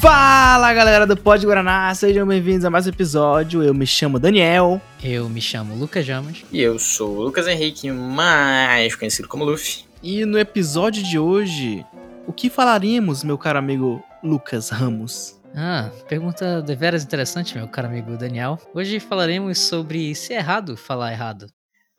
Fala galera do Pod Guaraná, sejam bem-vindos a mais um episódio. Eu me chamo Daniel. Eu me chamo Lucas Jamas. E eu sou o Lucas Henrique, mais conhecido como Luffy. E no episódio de hoje, o que falaríamos, meu caro amigo Lucas Ramos? Ah, pergunta deveras interessante, meu caro amigo Daniel. Hoje falaremos sobre se é errado falar errado.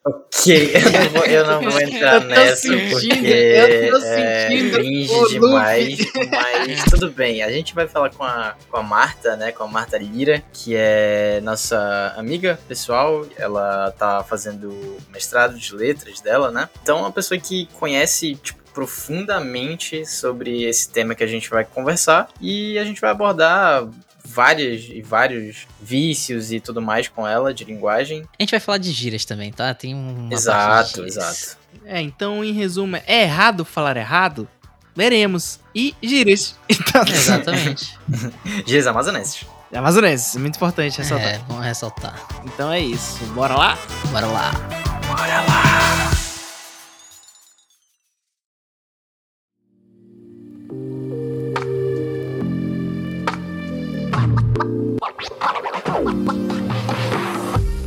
Ok, eu não vou, eu não vou entrar Eu tô nessa sentindo, porque eu tô é sentindo cringe o demais, mas tudo bem. A gente vai falar com a, com a Marta, né, com a Marta Lira, que é nossa amiga pessoal, ela tá fazendo mestrado de letras dela, né? Então é uma pessoa que conhece, tipo, profundamente sobre esse tema que a gente vai conversar e a gente vai abordar várias e vários vícios e tudo mais com ela de linguagem. A gente vai falar de gírias também, tá? Tem um. exato, exato. É, então, em resumo, é errado falar errado? Veremos. E gírias. Então, Exatamente. Gírias amazonenses. Amazonenses, muito importante ressaltar. é, vamos ressaltar. Então é isso, bora lá? Bora lá. Bora lá!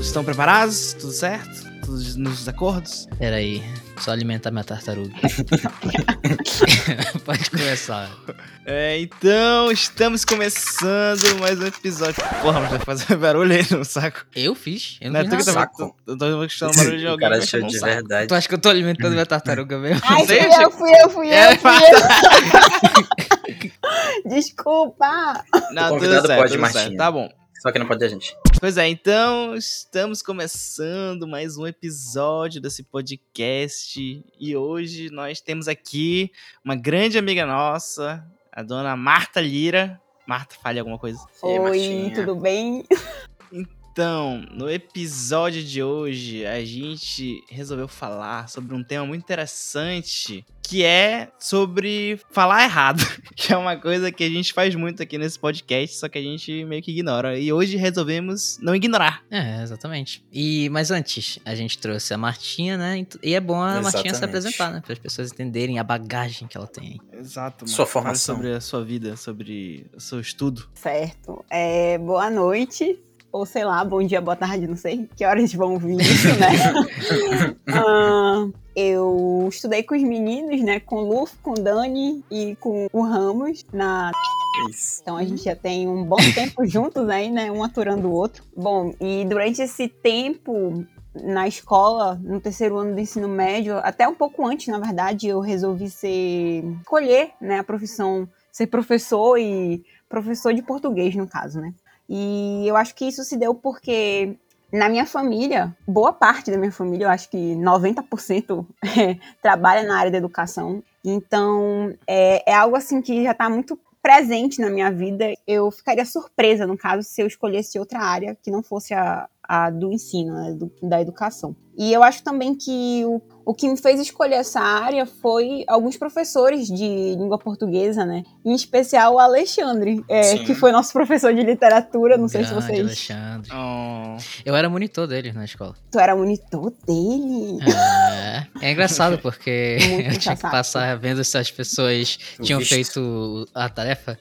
Estão preparados? Tudo certo? Todos nos acordos? Pera aí. Só alimentar minha tartaruga. Pode começar. É, então, estamos começando mais um episódio. Porra, mas vai fazer barulho aí no saco. Eu fiz. Eu Não não, fiz nada. tá saco. Eu tô escutando barulho de o alguém. cara mas achou de sabe. verdade. Tu acha que eu tô alimentando minha tartaruga mesmo? Ai, fui eu, fui eu, fui É, eu, fui eu. Desculpa. Não, tudo convidado certo, pode, tudo Martinha. certo. Tá bom. Só que não pode a gente. Pois é, então estamos começando mais um episódio desse podcast e hoje nós temos aqui uma grande amiga nossa, a dona Marta Lira. Marta, fale alguma coisa. Oi, Martinha? tudo bem? Então, no episódio de hoje, a gente resolveu falar sobre um tema muito interessante, que é sobre falar errado, que é uma coisa que a gente faz muito aqui nesse podcast, só que a gente meio que ignora. E hoje resolvemos não ignorar. É, exatamente. E, mas antes, a gente trouxe a Martinha, né? E é bom a Martinha se Exatamente. apresentar, né? Para as pessoas entenderem a bagagem que ela tem. Exato. Sua Marta. formação. Sobre a sua vida, sobre o seu estudo. Certo. É, boa noite. Ou sei lá, bom dia, boa tarde, não sei que horas vão ouvir isso, né? Ah, eu estudei com os meninos, né? Com o Luffy, com o Dani e com o Ramos na Isso. Então a gente já tem um bom tempo juntos aí, né? Um aturando o outro. Bom, e durante esse tempo na escola, no terceiro ano do ensino médio, até um pouco antes, na verdade, eu resolvi ser escolher, né, a profissão ser professor e professor de português no caso, né? E eu acho que isso se deu porque na minha família, boa parte da minha família, eu acho que 90% é, trabalha na área da educação. Então, é, é algo assim que já está muito presente na minha vida. Eu ficaria surpresa, no caso, se eu escolhesse outra área que não fosse a, a do ensino, né, do- da educação. E eu acho também que o, o que me fez escolher essa área foi alguns professores de língua portuguesa, né? Em especial o Alexandre, é, que foi nosso professor de literatura. Não sei se vocês. Alexandre. Oh, Eu era monitor dele na escola. Tu era monitor dele. É, é engraçado porque Muito eu tinha que passar vendo se as pessoas tinham visto. feito a tarefa.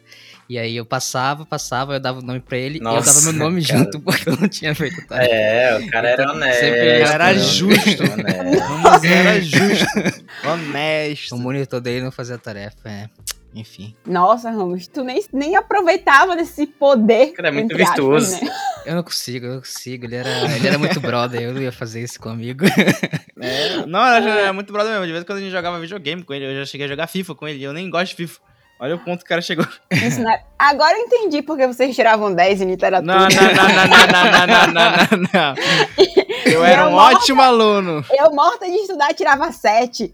E aí eu passava, passava, eu dava o nome pra ele e eu Nossa, dava meu nome cara. junto porque eu não tinha feito a tarefa. É, o cara era Então, honesto. sempre ele era né? justo. Honesto. Ramos era justo, honesto. O monitor dele não fazia a tarefa, é. Enfim. Nossa, Ramos, tu nem, nem aproveitava desse poder. Cara, é muito entre aspas, virtuoso. né? Eu não consigo, eu não consigo. Ele era, ele era muito brother, eu não ia fazer isso comigo. É, não, eu era muito brother mesmo. De vez em quando a gente jogava videogame com ele, eu já cheguei a jogar FIFA com ele. e Eu nem gosto de FIFA. Olha o ponto que o cara chegou. Agora eu entendi porque vocês tiravam 10 em literatura. Não, não, não, não, não, não, não, não, Eu era eu um morta, ótimo aluno. Eu, morta de estudar, tirava 7.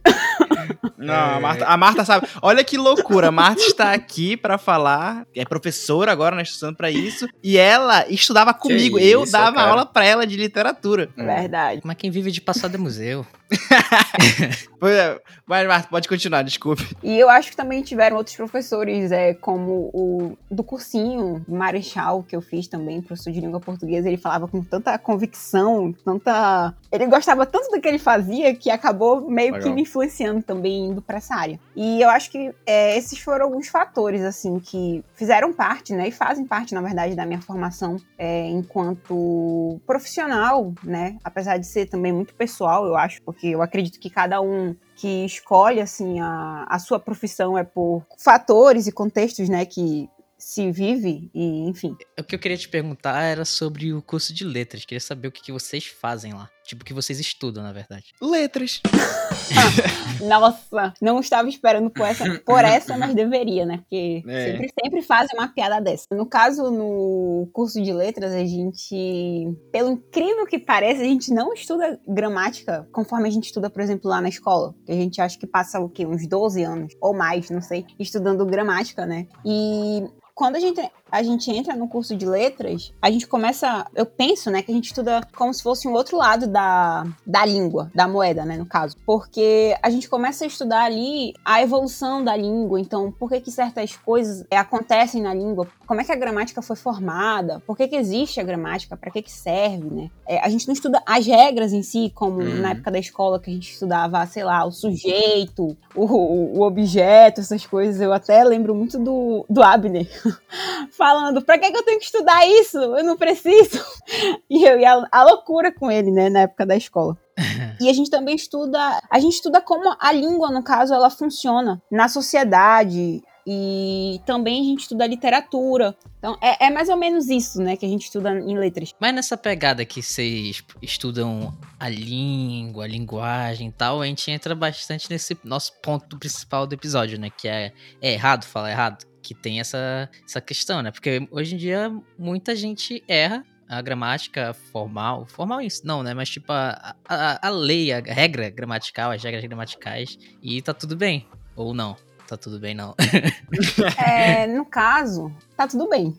Não, a, Marta, a Marta sabe. Olha que loucura. A Marta está aqui para falar. É professora agora, né? Estudando para isso. E ela estudava comigo. Isso, eu dava cara. aula para ela de literatura. Verdade. Mas quem vive de passado é museu. Pois é, Vai, Marta, pode continuar, desculpe. E eu acho que também tiveram outros professores, é, como o do cursinho Marechal, que eu fiz também, professor de língua portuguesa. Ele falava com tanta convicção, tanta. Ele gostava tanto do que ele fazia que acabou meio Legal. que me influenciando também indo pra essa área. E eu acho que é, esses foram alguns fatores, assim, que fizeram parte, né, e fazem parte, na verdade, da minha formação é, enquanto profissional, né, apesar de ser também muito pessoal, eu acho, porque eu acredito que cada um que escolhe, assim, a, a sua profissão é por fatores e contextos, né, que se vive e, enfim. O que eu queria te perguntar era sobre o curso de letras. Queria saber o que, que vocês fazem lá. Tipo, que vocês estudam, na verdade. Letras. Nossa, não estava esperando por essa, por essa mas deveria, né? Porque É. sempre, sempre fazem uma piada dessa. No caso, no curso de letras, a gente, pelo incrível que pareça, a gente não estuda gramática conforme a gente estuda, por exemplo, lá na escola. Que a gente acha que passa o quê? Uns 12 anos, ou mais, não sei, estudando gramática, né? E quando a gente, a gente entra no curso de letras, a gente começa. Eu penso, né, que a gente estuda como se fosse um outro lado da, da língua, da moeda, né, no caso. Porque a gente começa a estudar ali a evolução da língua. Então, por que, que certas coisas acontecem na língua? Como é que a gramática foi formada? Por que, que existe a gramática? Para que, que serve, né? É, a gente não estuda as regras em si, como Uhum. na época da escola que a gente estudava, sei lá, o sujeito, o, o objeto, essas coisas. Eu até lembro muito do, do Abner falando: pra que, que eu tenho que estudar isso? Eu não preciso. E eu ia a loucura com ele, né, na época da escola. E a gente também estuda, a gente estuda como a língua, no caso, ela funciona na sociedade. E também a gente estuda literatura. Então, é, é mais ou menos isso, né, que a gente estuda em letras. Mas nessa pegada que vocês estudam a língua, a linguagem e tal, a gente entra bastante nesse nosso ponto principal do episódio, né? Que é, é errado falar errado. Que tem essa, essa questão, né? Porque hoje em dia muita gente erra a gramática formal. Formal isso, não, né? Mas tipo a, a, a lei, a regra gramatical, as regras gramaticais. E tá tudo bem. Ou não. Tá tudo bem, não. É, no caso, tá tudo bem.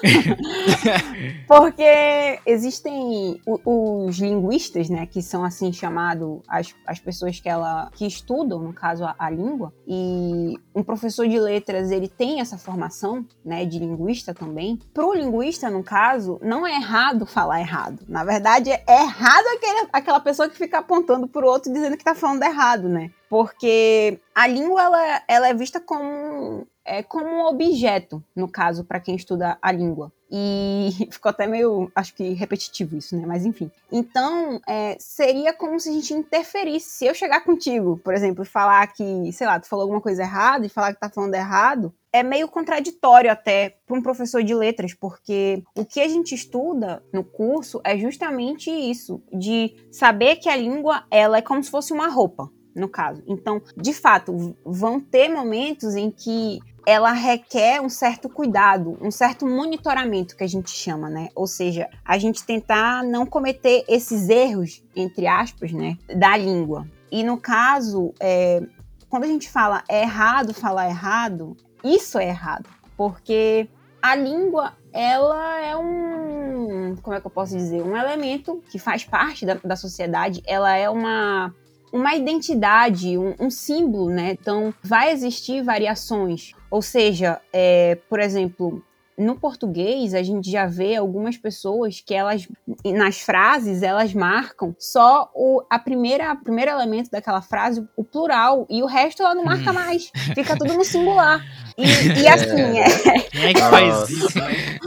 Porque existem os linguistas, né, que são assim chamados as, as pessoas que ela que estudam, no caso a, a língua, e um professor de letras, ele tem essa formação, né, de linguista também. Pro linguista, no caso, não é errado falar errado. Na verdade, é errado aquele, aquela pessoa que fica apontando pro outro dizendo que tá falando errado, né? Porque a língua ela, ela é vista como é como um objeto, no caso, para quem estuda a língua. E ficou até meio, acho que repetitivo isso, né? Mas enfim. Então, é, seria como se a gente interferisse. Se eu chegar contigo, por exemplo, e falar que, sei lá, tu falou alguma coisa errada e falar que tá falando errado, é meio contraditório até para um professor de letras, porque o que a gente estuda no curso é justamente isso, de saber que a língua ela é como se fosse uma roupa, no caso. Então, de fato, vão ter momentos em que ela requer um certo cuidado, um certo monitoramento que a gente chama, né? Ou seja, a gente tentar não cometer esses erros, entre aspas, né, da língua. E no caso, é, quando a gente fala é errado falar errado, isso é errado, porque a língua ela é um, como é que eu posso dizer, um elemento que faz parte da, da sociedade. Ela é uma uma identidade, um, um símbolo, né? Então, vai existir variações. Ou seja, é, por exemplo, no português, a gente já vê algumas pessoas que elas, nas frases, elas marcam só o a primeira, o primeiro elemento daquela frase, o plural, e o resto ela não marca Hum. mais. Fica tudo no singular. E, e assim, é, Quem é que faz isso, né?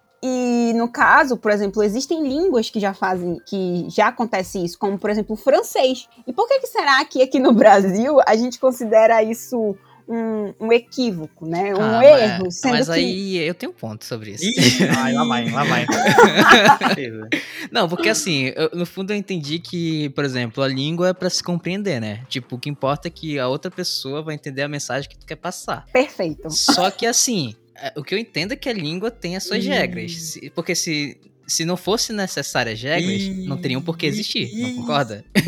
E no caso, por exemplo, existem línguas que já fazem, que já acontece isso, como por exemplo o francês. E por que, que será que aqui no Brasil a gente considera isso um, um equívoco, né? Um Ah, erro, mas, sendo mas que aí eu tenho um ponto sobre isso. Ai, lá vai, lá vai. Não, porque assim, eu- no fundo eu entendi que, por exemplo, a língua é pra se compreender, né? Tipo, o que importa é que a outra pessoa vai entender a mensagem que tu quer passar. perfeito. Só que assim, é, o que eu entendo é que a língua tem as suas regras. Porque se, se não fosse necessárias regras, não teriam por que existir, não concorda? Que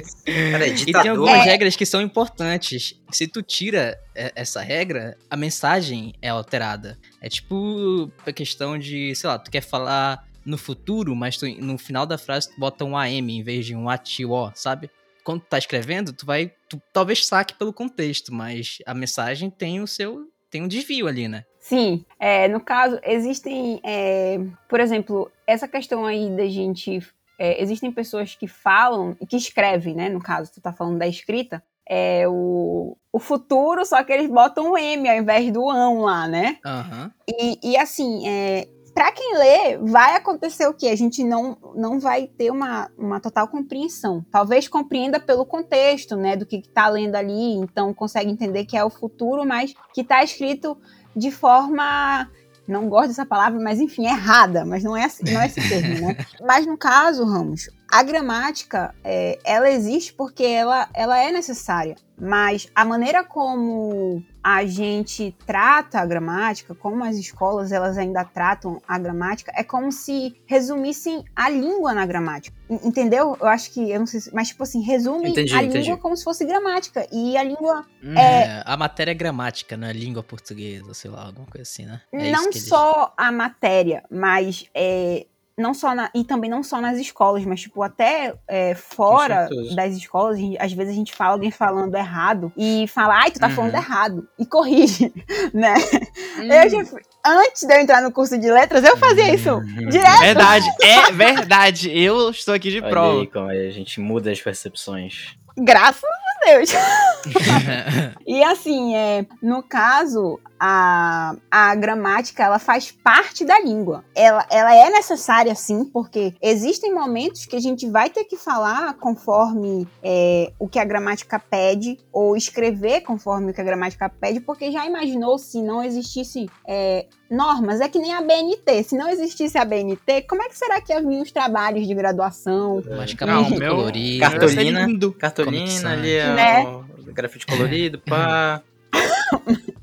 isso? Cara, é E tem ditador. algumas É. regras que são importantes. Se tu tira é, essa regra, a mensagem é alterada. É tipo a questão de, sei lá, tu quer falar no futuro, mas tu- no final da frase tu bota um AM em vez de um ATO, sabe? quando tu tá escrevendo, tu vai. Tu talvez saque pelo contexto, mas a mensagem tem o seu. tem um desvio ali, né? Sim, é, no caso, existem, é, por exemplo, essa questão aí da gente. é, existem pessoas que falam e que escrevem, né? No caso, tu tá falando da escrita, é o, o futuro, só que eles botam um M ao invés do ão lá, né? Aham. E, e assim, é, para quem lê, vai acontecer o quê? A gente não, não vai ter uma, uma total compreensão. Talvez compreenda pelo contexto, né, do que está lendo ali, então consegue entender que é o futuro, mas que está escrito de forma. Não gosto dessa palavra, mas enfim, errada, mas não é, assim- não é esse termo, né? Mas no caso, Ramos, a gramática, é, ela existe porque ela, ela é necessária, mas a maneira como a gente trata a gramática, como as escolas elas ainda tratam a gramática, é como se resumissem a língua na gramática. En- Entendeu? Eu acho que, eu não sei se, mas tipo assim, resume Entendi, a entendi. língua como se fosse gramática. E a língua Uhum. É, a matéria é gramática, não é língua portuguesa, sei lá, alguma coisa assim, né? É isso não que eles- só a matéria, mas é, não só na, e também não só nas escolas, mas tipo até é, fora das escolas, às vezes a gente fala alguém falando errado e fala, ai, tu tá Uhum. falando errado e corrige, né? Hum. Eu já fui- antes de eu entrar no curso de letras, eu fazia isso Uhum. direto. Verdade, é verdade. Eu estou aqui de Olha prova. aí como a gente muda as percepções. Graças a Deus. E assim, é, no caso, a, a gramática ela faz parte da língua. Ela, ela é necessária sim, porque existem momentos que a gente vai ter que falar conforme é, o que a gramática pede, ou escrever conforme o que a gramática pede, porque já imaginou se não existisse é, normas? É que nem a BNT. Se não existisse a BNT, como é que será que haviam os trabalhos de graduação? Mas Não, muito meu- colorido. Cartolina. Cartolina ali, ó, Né? Grafite colorido, pá.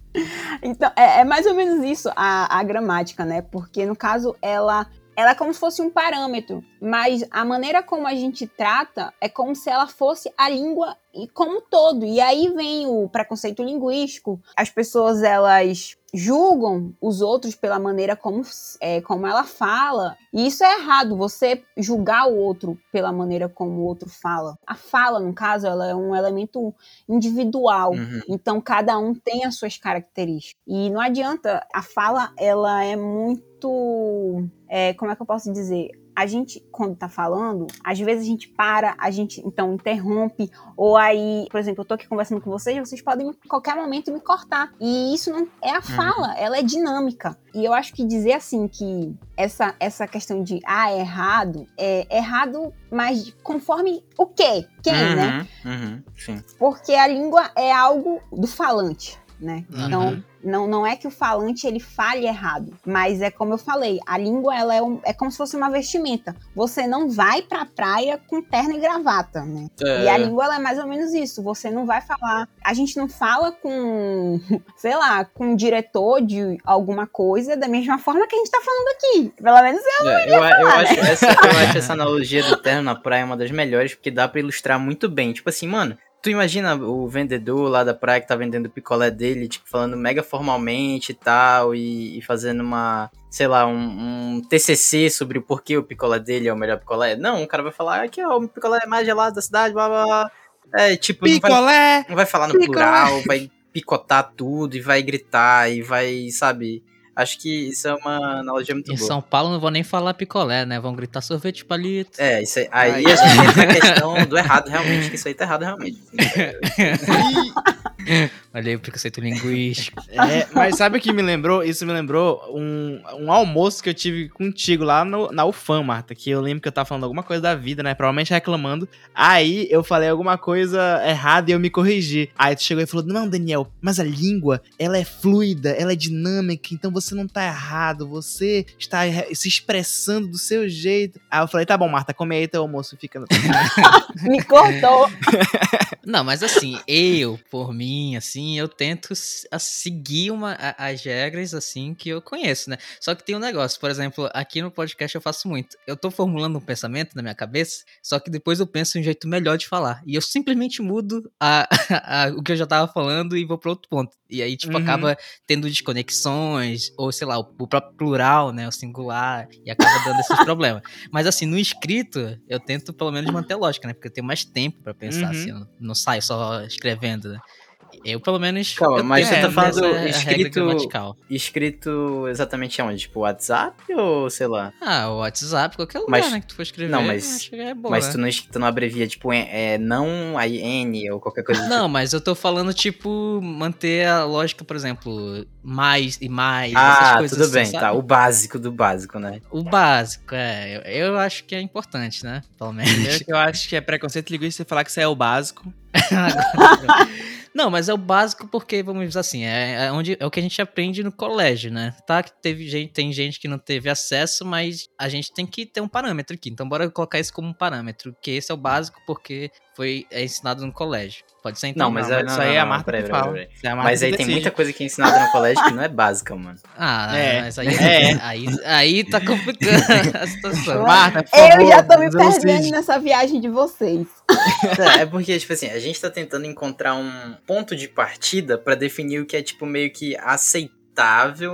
Então, é, é mais ou menos isso a, a gramática, né? Porque, no caso, ela, ela é como se fosse um parâmetro, mas a maneira como a gente trata é como se ela fosse a língua e como um todo. E aí vem o preconceito linguístico, as pessoas, elas julgam os outros pela maneira como, é, como ela fala. E isso é errado, você julgar o outro pela maneira como o outro fala. A fala, no caso, ela é um elemento individual. Uhum. Então cada um tem as suas características. E não adianta, a fala ela é muito. é, como é que eu posso dizer? A gente, quando tá falando, às vezes a gente para, a gente então interrompe, ou aí, por exemplo, eu tô aqui conversando com vocês, vocês podem em qualquer momento me cortar. E isso não é a fala, ela é dinâmica. E eu acho que dizer assim que essa, essa questão de ah, é errado, é errado, mas conforme o quê? Quem, né? Uhum, uhum, sim. porque a língua é algo do falante, né? Uhum. Então, não, não é que o falante ele fale errado, mas é como eu falei, a língua ela é, um- é como se fosse uma vestimenta. Você não vai pra praia com terno e gravata, né? E a língua ela é mais ou menos isso. Você não vai falar. A gente não fala com, sei lá, com um diretor de alguma coisa da mesma forma que a gente tá falando aqui. Pelo menos eu. É, eu, eu falar, acho essa, eu acho essa analogia do terno na praia uma das melhores, porque dá pra ilustrar muito bem. Tipo assim, mano, tu imagina o vendedor lá da praia que tá vendendo o picolé dele, tipo, falando mega formalmente e tal, e, e fazendo uma, sei lá, um, um TCC sobre o porquê o picolé dele é o melhor picolé. Não, o cara vai falar, aqui ó, o picolé mais gelado da cidade, blá blá blá. É, tipo, não vai, Picolé! não vai falar no Picolé. plural, vai picotar tudo e vai gritar e vai, sabe... Acho que isso é uma analogia muito Em boa. São Paulo não vão nem falar picolé, né? Vão gritar sorvete palito. É, isso aí, aí Aí. a gente entra na questão do errado, realmente, que isso aí tá errado, realmente. Olha aí o preconceito linguístico. É, mas sabe o que me lembrou? Isso me lembrou um, um almoço que eu tive contigo lá no, na UFAM, Marta. Que eu lembro que eu tava falando alguma coisa da vida, né? Provavelmente reclamando. Aí eu falei alguma coisa errada e eu me corrigi. Aí tu chegou e falou: Não, Daniel, mas a língua, ela é fluida, ela é dinâmica, então você não tá errado, você está se expressando do seu jeito. Aí eu falei: Tá bom, Marta, come aí teu almoço, fica. no-" Me cortou. Não, mas assim, eu, por mim, assim, eu tento a seguir uma, a- as regras, assim, que eu conheço, né? Só que tem um negócio, por exemplo, aqui no podcast eu faço muito. Eu tô formulando um pensamento na minha cabeça, só que depois eu penso em um jeito melhor de falar. E eu simplesmente mudo a, a- o que eu já tava falando e vou pra outro ponto. E aí, tipo, Uhum. acaba tendo desconexões, ou sei lá, o, próprio plural, né? O singular, e acaba dando esses problemas. Mas assim, no escrito, eu tento pelo menos manter lógica, né? Porque eu tenho mais tempo pra pensar, Uhum. assim, eu não, não saio só escrevendo, né? Eu, pelo menos. Calma, eu mas você tá falando escrito- gramatical. Escrito exatamente aonde? Tipo, WhatsApp ou sei lá? Ah, o WhatsApp, qualquer lugar, Mas- né? Que tu for escrever. não, eu mas- é boa, mas tu não, tu não abrevia, tipo, é, é não, aí N ou qualquer coisa Não, mas eu tô falando, tipo, manter a lógica, por exemplo, mais e mais, tipo. essas Ah, coisas tudo assim, bem, sabe? tá. O básico do básico, né? O básico, é. Eu, eu acho que é importante, né? Pelo menos. Que eu acho que é preconceito linguístico você falar que isso é o básico. Não, mas é o básico porque, vamos dizer assim, é, é onde, é o que a gente aprende no colégio, né? Tá que teve gente, tem gente que não teve acesso, mas a gente tem que ter um parâmetro aqui. Então bora colocar isso como um parâmetro, que esse é o básico porque foi é ensinado no colégio. Pode ser então? Não, mas é- isso não, aí não, é a não, Marta peraí, que peraí, fala. peraí. É Mas aí tem muita coisa que é ensinada no colégio que não é básica, mano. Ah, É. mas aí, É. aí, aí tá complicando a situação. Marta, por Eu favor, já tô me perdendo nessa viagem de vocês. É, é porque, tipo assim, a gente tá tentando encontrar um ponto de partida pra definir o que é, tipo, meio que aceitável,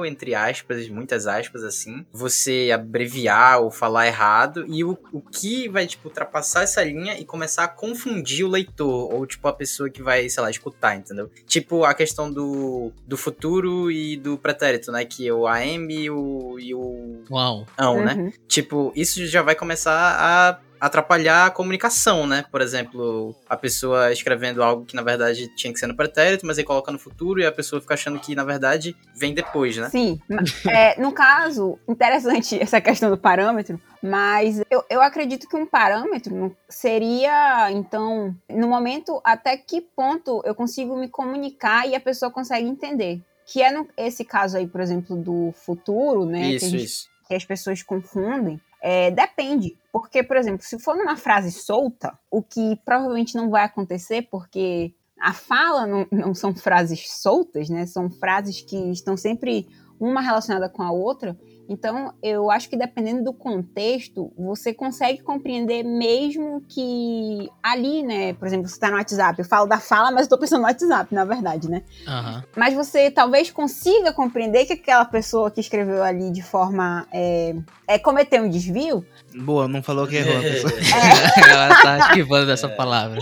entre aspas, muitas aspas, assim, você abreviar ou falar errado, e o, o que vai, tipo, ultrapassar essa linha e começar a confundir o leitor, ou, tipo, a pessoa que vai, sei lá, escutar, entendeu? Tipo, a questão do, do futuro e do pretérito, né, que é o AM e o, e o Uau. ão, né? Uhum. Tipo, isso já vai começar a atrapalhar a comunicação, né? Por exemplo, a pessoa escrevendo algo que na verdade tinha que ser no pretérito, mas aí coloca no futuro e a pessoa fica achando que na verdade vem depois, né? Sim. é, no caso, interessante essa questão do parâmetro, mas eu, eu acredito que um parâmetro seria, então, no momento, até que ponto eu consigo me comunicar e a pessoa consegue entender. Que é no, esse caso aí, por exemplo, do futuro, né? isso, gente- isso. que as pessoas confundem. É, depende. Porque, por exemplo, se for numa frase solta, o que provavelmente não vai acontecer, porque a fala não, não são frases soltas, né? São frases que estão sempre uma relacionada com a outra. Então, eu acho que dependendo do contexto, você consegue compreender mesmo que ali, né? Por exemplo, você tá no WhatsApp, eu falo da fala, mas eu tô pensando no WhatsApp, na verdade, né? Aham. Mas você talvez consiga compreender que aquela pessoa que escreveu ali de forma. É, é cometeu um desvio. Boa, não falou que errou. a pessoa. Ela tá esquivando dessa palavra.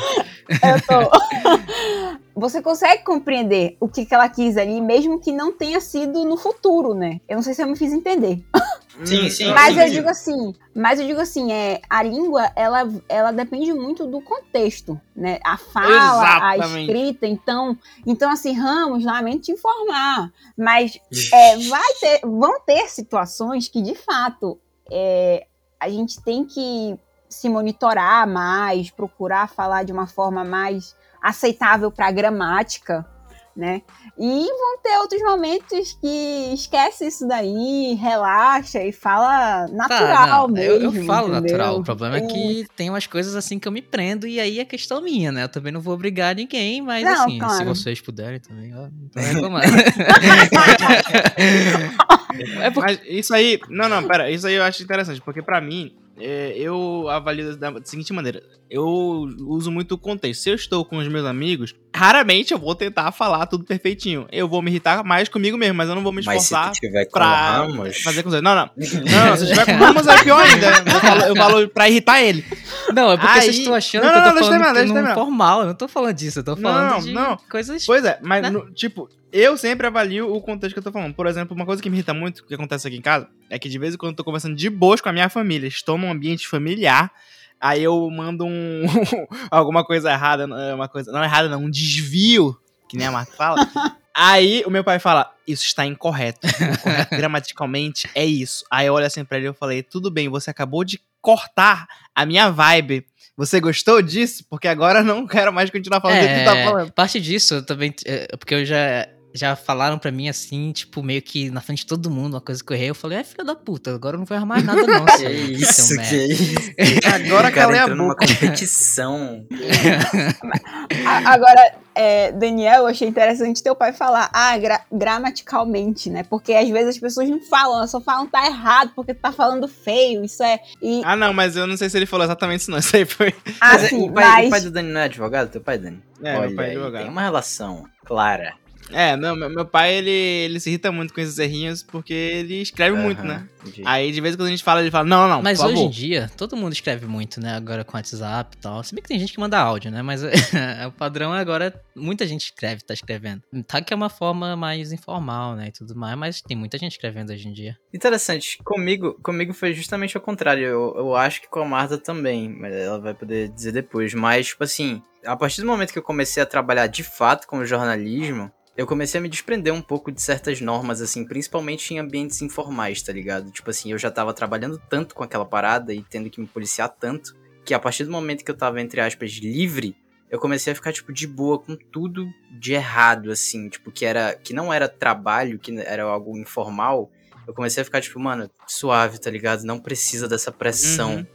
Eu tô. Você consegue compreender o que, que ela quis ali, mesmo que não tenha sido no futuro, né? Eu não sei se eu me fiz entender. Sim, sim, mas sim, eu sim. digo assim, mas eu digo assim, é, a língua, ela, ela depende muito do contexto, né? A fala, a Exatamente. escrita, então, então assim, Ramos, lamento te informar, mas é, vai ter, vão ter situações que, de fato, é, a gente tem que se monitorar mais, procurar falar de uma forma mais aceitável para a gramática, né? E vão ter outros momentos que esquece isso daí, relaxa e fala natural Tá, não, mesmo. eu, eu falo entendeu? natural. O problema é É. que tem umas coisas assim que eu me prendo e aí é questão minha, né? Eu também não vou obrigar ninguém, mas Não, assim, se claro. vocês puderem também, ó, não tô reclamando. é porque... Mas isso aí. Não, não, pera. Isso aí eu acho interessante, porque pra mim, é, eu avalio da seguinte maneira: eu uso muito o contexto. Se eu estou com os meus amigos, raramente eu vou tentar falar tudo perfeitinho. Eu vou me irritar mais comigo mesmo, mas eu não vou me Mas se esforçar tiver com pra Ramos, fazer com os outros. Não, não. Não, não, se eu tiver com Ramos é pior ainda. Eu falo, eu falo pra irritar ele. Não, é porque Aí- vocês estão achando Não, que eu não, tô deixa eu falando não terminar. formal. Eu não tô falando disso, eu tô falando Não, de não. coisas... Pois é, mas, Né? no- tipo, eu sempre avalio o contexto que eu tô falando. Por exemplo, uma coisa que me irrita muito, que acontece aqui em casa, é que de vez em quando eu tô conversando de boas com a minha família, estou num ambiente familiar, aí eu mando um. alguma coisa errada, não- uma coisa. Não errada, não, um desvio, que nem a Marta fala. Aí o meu pai fala, isso está incorreto. O correto gramaticalmente é isso. Aí eu olho assim pra ele e eu falei, tudo bem, você acabou de cortar a minha vibe. Você gostou disso? Porque agora eu não quero mais continuar falando do que tu tá falando. parte disso eu também. é, Porque eu já. Já falaram pra mim assim, tipo, meio que na frente de todo mundo, uma coisa que eu errei. Eu falei, é filho da puta, agora eu não vou errar mais nada, não. que isso, que merda." isso. Agora calei a entrou numa boca. competição. Agora, é, Daniel, eu achei interessante teu pai falar, ah, gra gramaticalmente, né? Porque às vezes as pessoas não falam, elas só falam tá errado, porque tu tá falando feio, isso é. E... Ah, não, mas eu não sei se ele falou exatamente isso, não. Isso aí foi. Ah, Mas é- sim, o, pai, mas. o pai do Dani não é advogado? Teu pai, Dani? É, meu Olha pai é advogado. Tem uma relação clara. É, meu, meu, meu pai, ele, ele se irrita muito com esses errinhos porque ele escreve muito, Aham, né? entendi. Aí, de vez em quando a gente fala, ele fala, não, não, Mas por hoje favor. em dia, todo mundo escreve muito, né? Agora com WhatsApp e tal. Se bem que tem gente que manda áudio, né? Mas o padrão agora, muita gente escreve, tá escrevendo. Tá que é uma forma mais informal, né? E tudo mais, mas tem muita gente escrevendo hoje em dia. Interessante. Comigo, comigo foi justamente ao contrário. Eu, eu acho que com a Marta também, mas ela vai poder dizer depois. Mas, tipo assim, a partir do momento que eu comecei a trabalhar de fato com o jornalismo, eu comecei a me desprender um pouco de certas normas, assim, principalmente em ambientes informais, tá ligado? Tipo assim, eu já tava trabalhando tanto com aquela parada e tendo que me policiar tanto, que a partir do momento que eu tava, entre aspas, livre, eu comecei a ficar, tipo, de boa com tudo de errado, assim, tipo, que era. que não era trabalho, que era algo informal. Eu comecei a ficar, tipo, mano, suave, tá ligado? Não precisa dessa pressão. Uhum.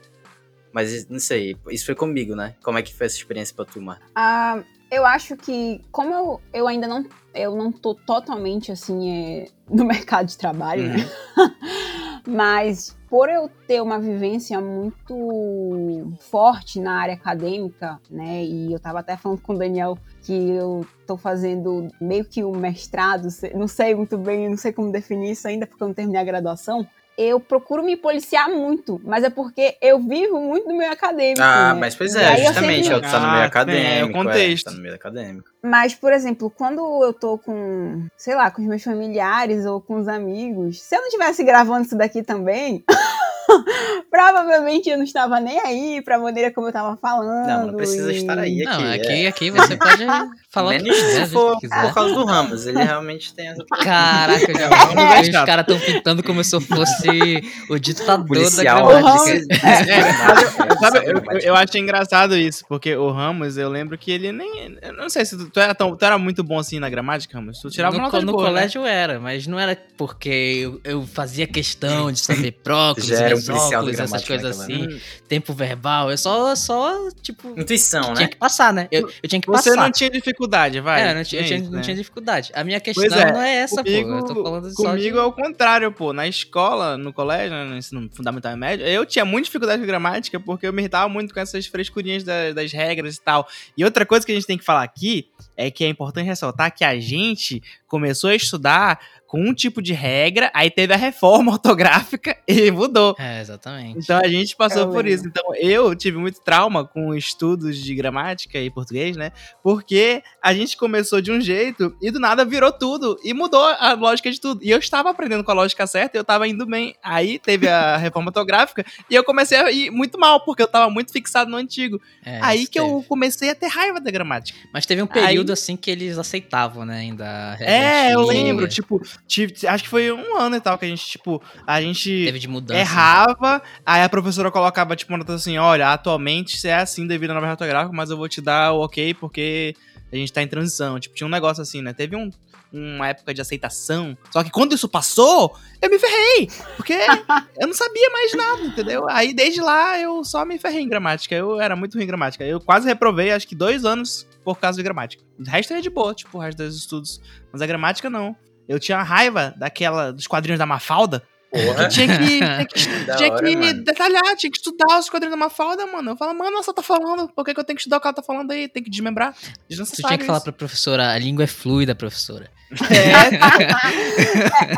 Mas não sei, isso foi comigo, né? Como é que foi essa experiência pra tu, Mar? Ah, eu acho que, como eu, eu ainda não, eu não tô totalmente assim é, no mercado de trabalho, né? Mas por eu ter uma vivência muito forte na área acadêmica, né? E eu tava até falando com o Daniel que eu tô fazendo meio que um mestrado, não sei muito bem, não sei como definir isso ainda, porque eu não terminei a graduação. Eu procuro me policiar muito, mas é porque eu vivo muito do meio acadêmico. Ah, né? mas pois é, aí eu justamente, sempre- é o que tá no meio Ah, acadêmico. é o contexto. tá no meio acadêmico. Mas, por exemplo, quando eu tô com, sei lá, com os meus familiares ou com os amigos, se eu não estivesse gravando isso daqui também, provavelmente eu não estava nem aí pra maneira como eu tava falando. Não, não precisa e- estar aí. não, aqui, aqui, aqui você pode falar o que Menos quiser, se for que quiser. por causa do Ramos, ele realmente tem essa Caraca, já Vamos os caras tão pintando como se eu fosse o ditador policial. da gramática. É, Sabe, eu, eu, eu acho engraçado isso, porque o Ramos, eu lembro que ele nem. Eu não sei se tu, tu era, tão, tu era muito bom assim na gramática, Ramos. Tu tirava no, nota no boa, né? colégio era, mas não era porque eu, eu fazia questão de saber próclise, Mesóclise, essas gramática coisas naquela assim, tempo verbal. Eu só, só tipo, Intuição, tinha né? que passar, né? Eu, eu tinha que Você passar. não tinha dificuldade, vai. É, eu não tinha, eu tinha- isso, não né? tinha dificuldade. A minha questão é, não é essa, comigo, pô. Eu tô falando só de... comigo é o contrário, pô. Na escola, no colégio, né, no ensino fundamental e médio, eu tinha muita dificuldade com gramática porque eu me irritava muito com essas frescurinhas da- das regras e tal. E outra coisa que a gente tem que falar aqui é que é importante ressaltar que a gente começou a estudar com um tipo de regra, aí teve a reforma ortográfica e mudou. É, exatamente. Então a gente passou Eu por lembro. isso. Então eu tive muito trauma com estudos de gramática e português, né? Porque a gente começou de um jeito e do nada virou tudo e mudou a lógica de tudo. E eu estava aprendendo com a lógica certa e eu estava indo bem. Aí teve a reforma ortográfica e eu comecei a ir muito mal, porque eu estava muito fixado no antigo. É, Aí que teve. eu comecei a ter raiva da gramática. Mas teve um período assim que eles aceitavam, né? Ainda. É, eu lembro, tipo, tive- acho que foi um ano e tal que a gente, tipo, a gente Teve de mudança. errava, aí a professora colocava, tipo, uma nota assim, olha, atualmente você é assim devido à nova ortográfica, mas eu vou te dar o ok porque a gente tá em transição. Tipo, tinha um negócio assim, né? Teve um, uma época de aceitação, só que quando isso passou, eu me ferrei, porque eu não sabia mais nada, entendeu? Aí desde lá eu só me ferrei em gramática, eu era muito ruim em gramática. Eu quase reprovei, acho que dois anos por causa de gramática. O resto é de boa, tipo, o resto dos estudos. Mas a gramática não. Eu tinha raiva daquela, dos quadrinhos da Mafalda, Porra. tinha que, tinha que, tinha hora, que detalhar, tinha que estudar os quadrinhos da Mafalda, mano. Eu falo, mano, ela só tá falando, por que, que eu tenho que estudar o que ela tá falando aí? Tem que desmembrar. Tu Desnecessário tinha que falar isso. pra professora, a língua é fluida, professora.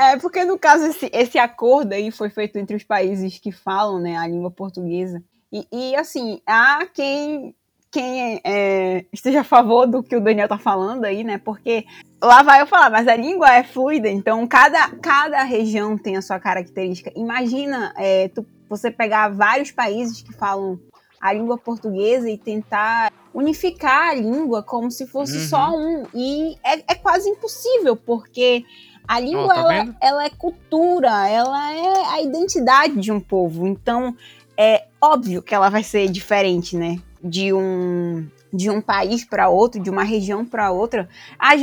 É, É, porque no caso esse, esse acordo aí foi feito entre os países que falam né, a língua portuguesa. E, e, assim, há quem, quem é, esteja a favor do que o Daniel tá falando aí, né? Porque lá vai eu falar, mas a língua é fluida, então cada, cada região tem a sua característica. Imagina é, tu, você pegar vários países que falam a língua portuguesa e tentar unificar a língua como se fosse Uhum. só um. E é, é quase impossível, porque a língua tá ela, ela é cultura, ela é a identidade de um povo. Então é óbvio que ela vai ser diferente, né? De um de um país para outro, de uma região para outra,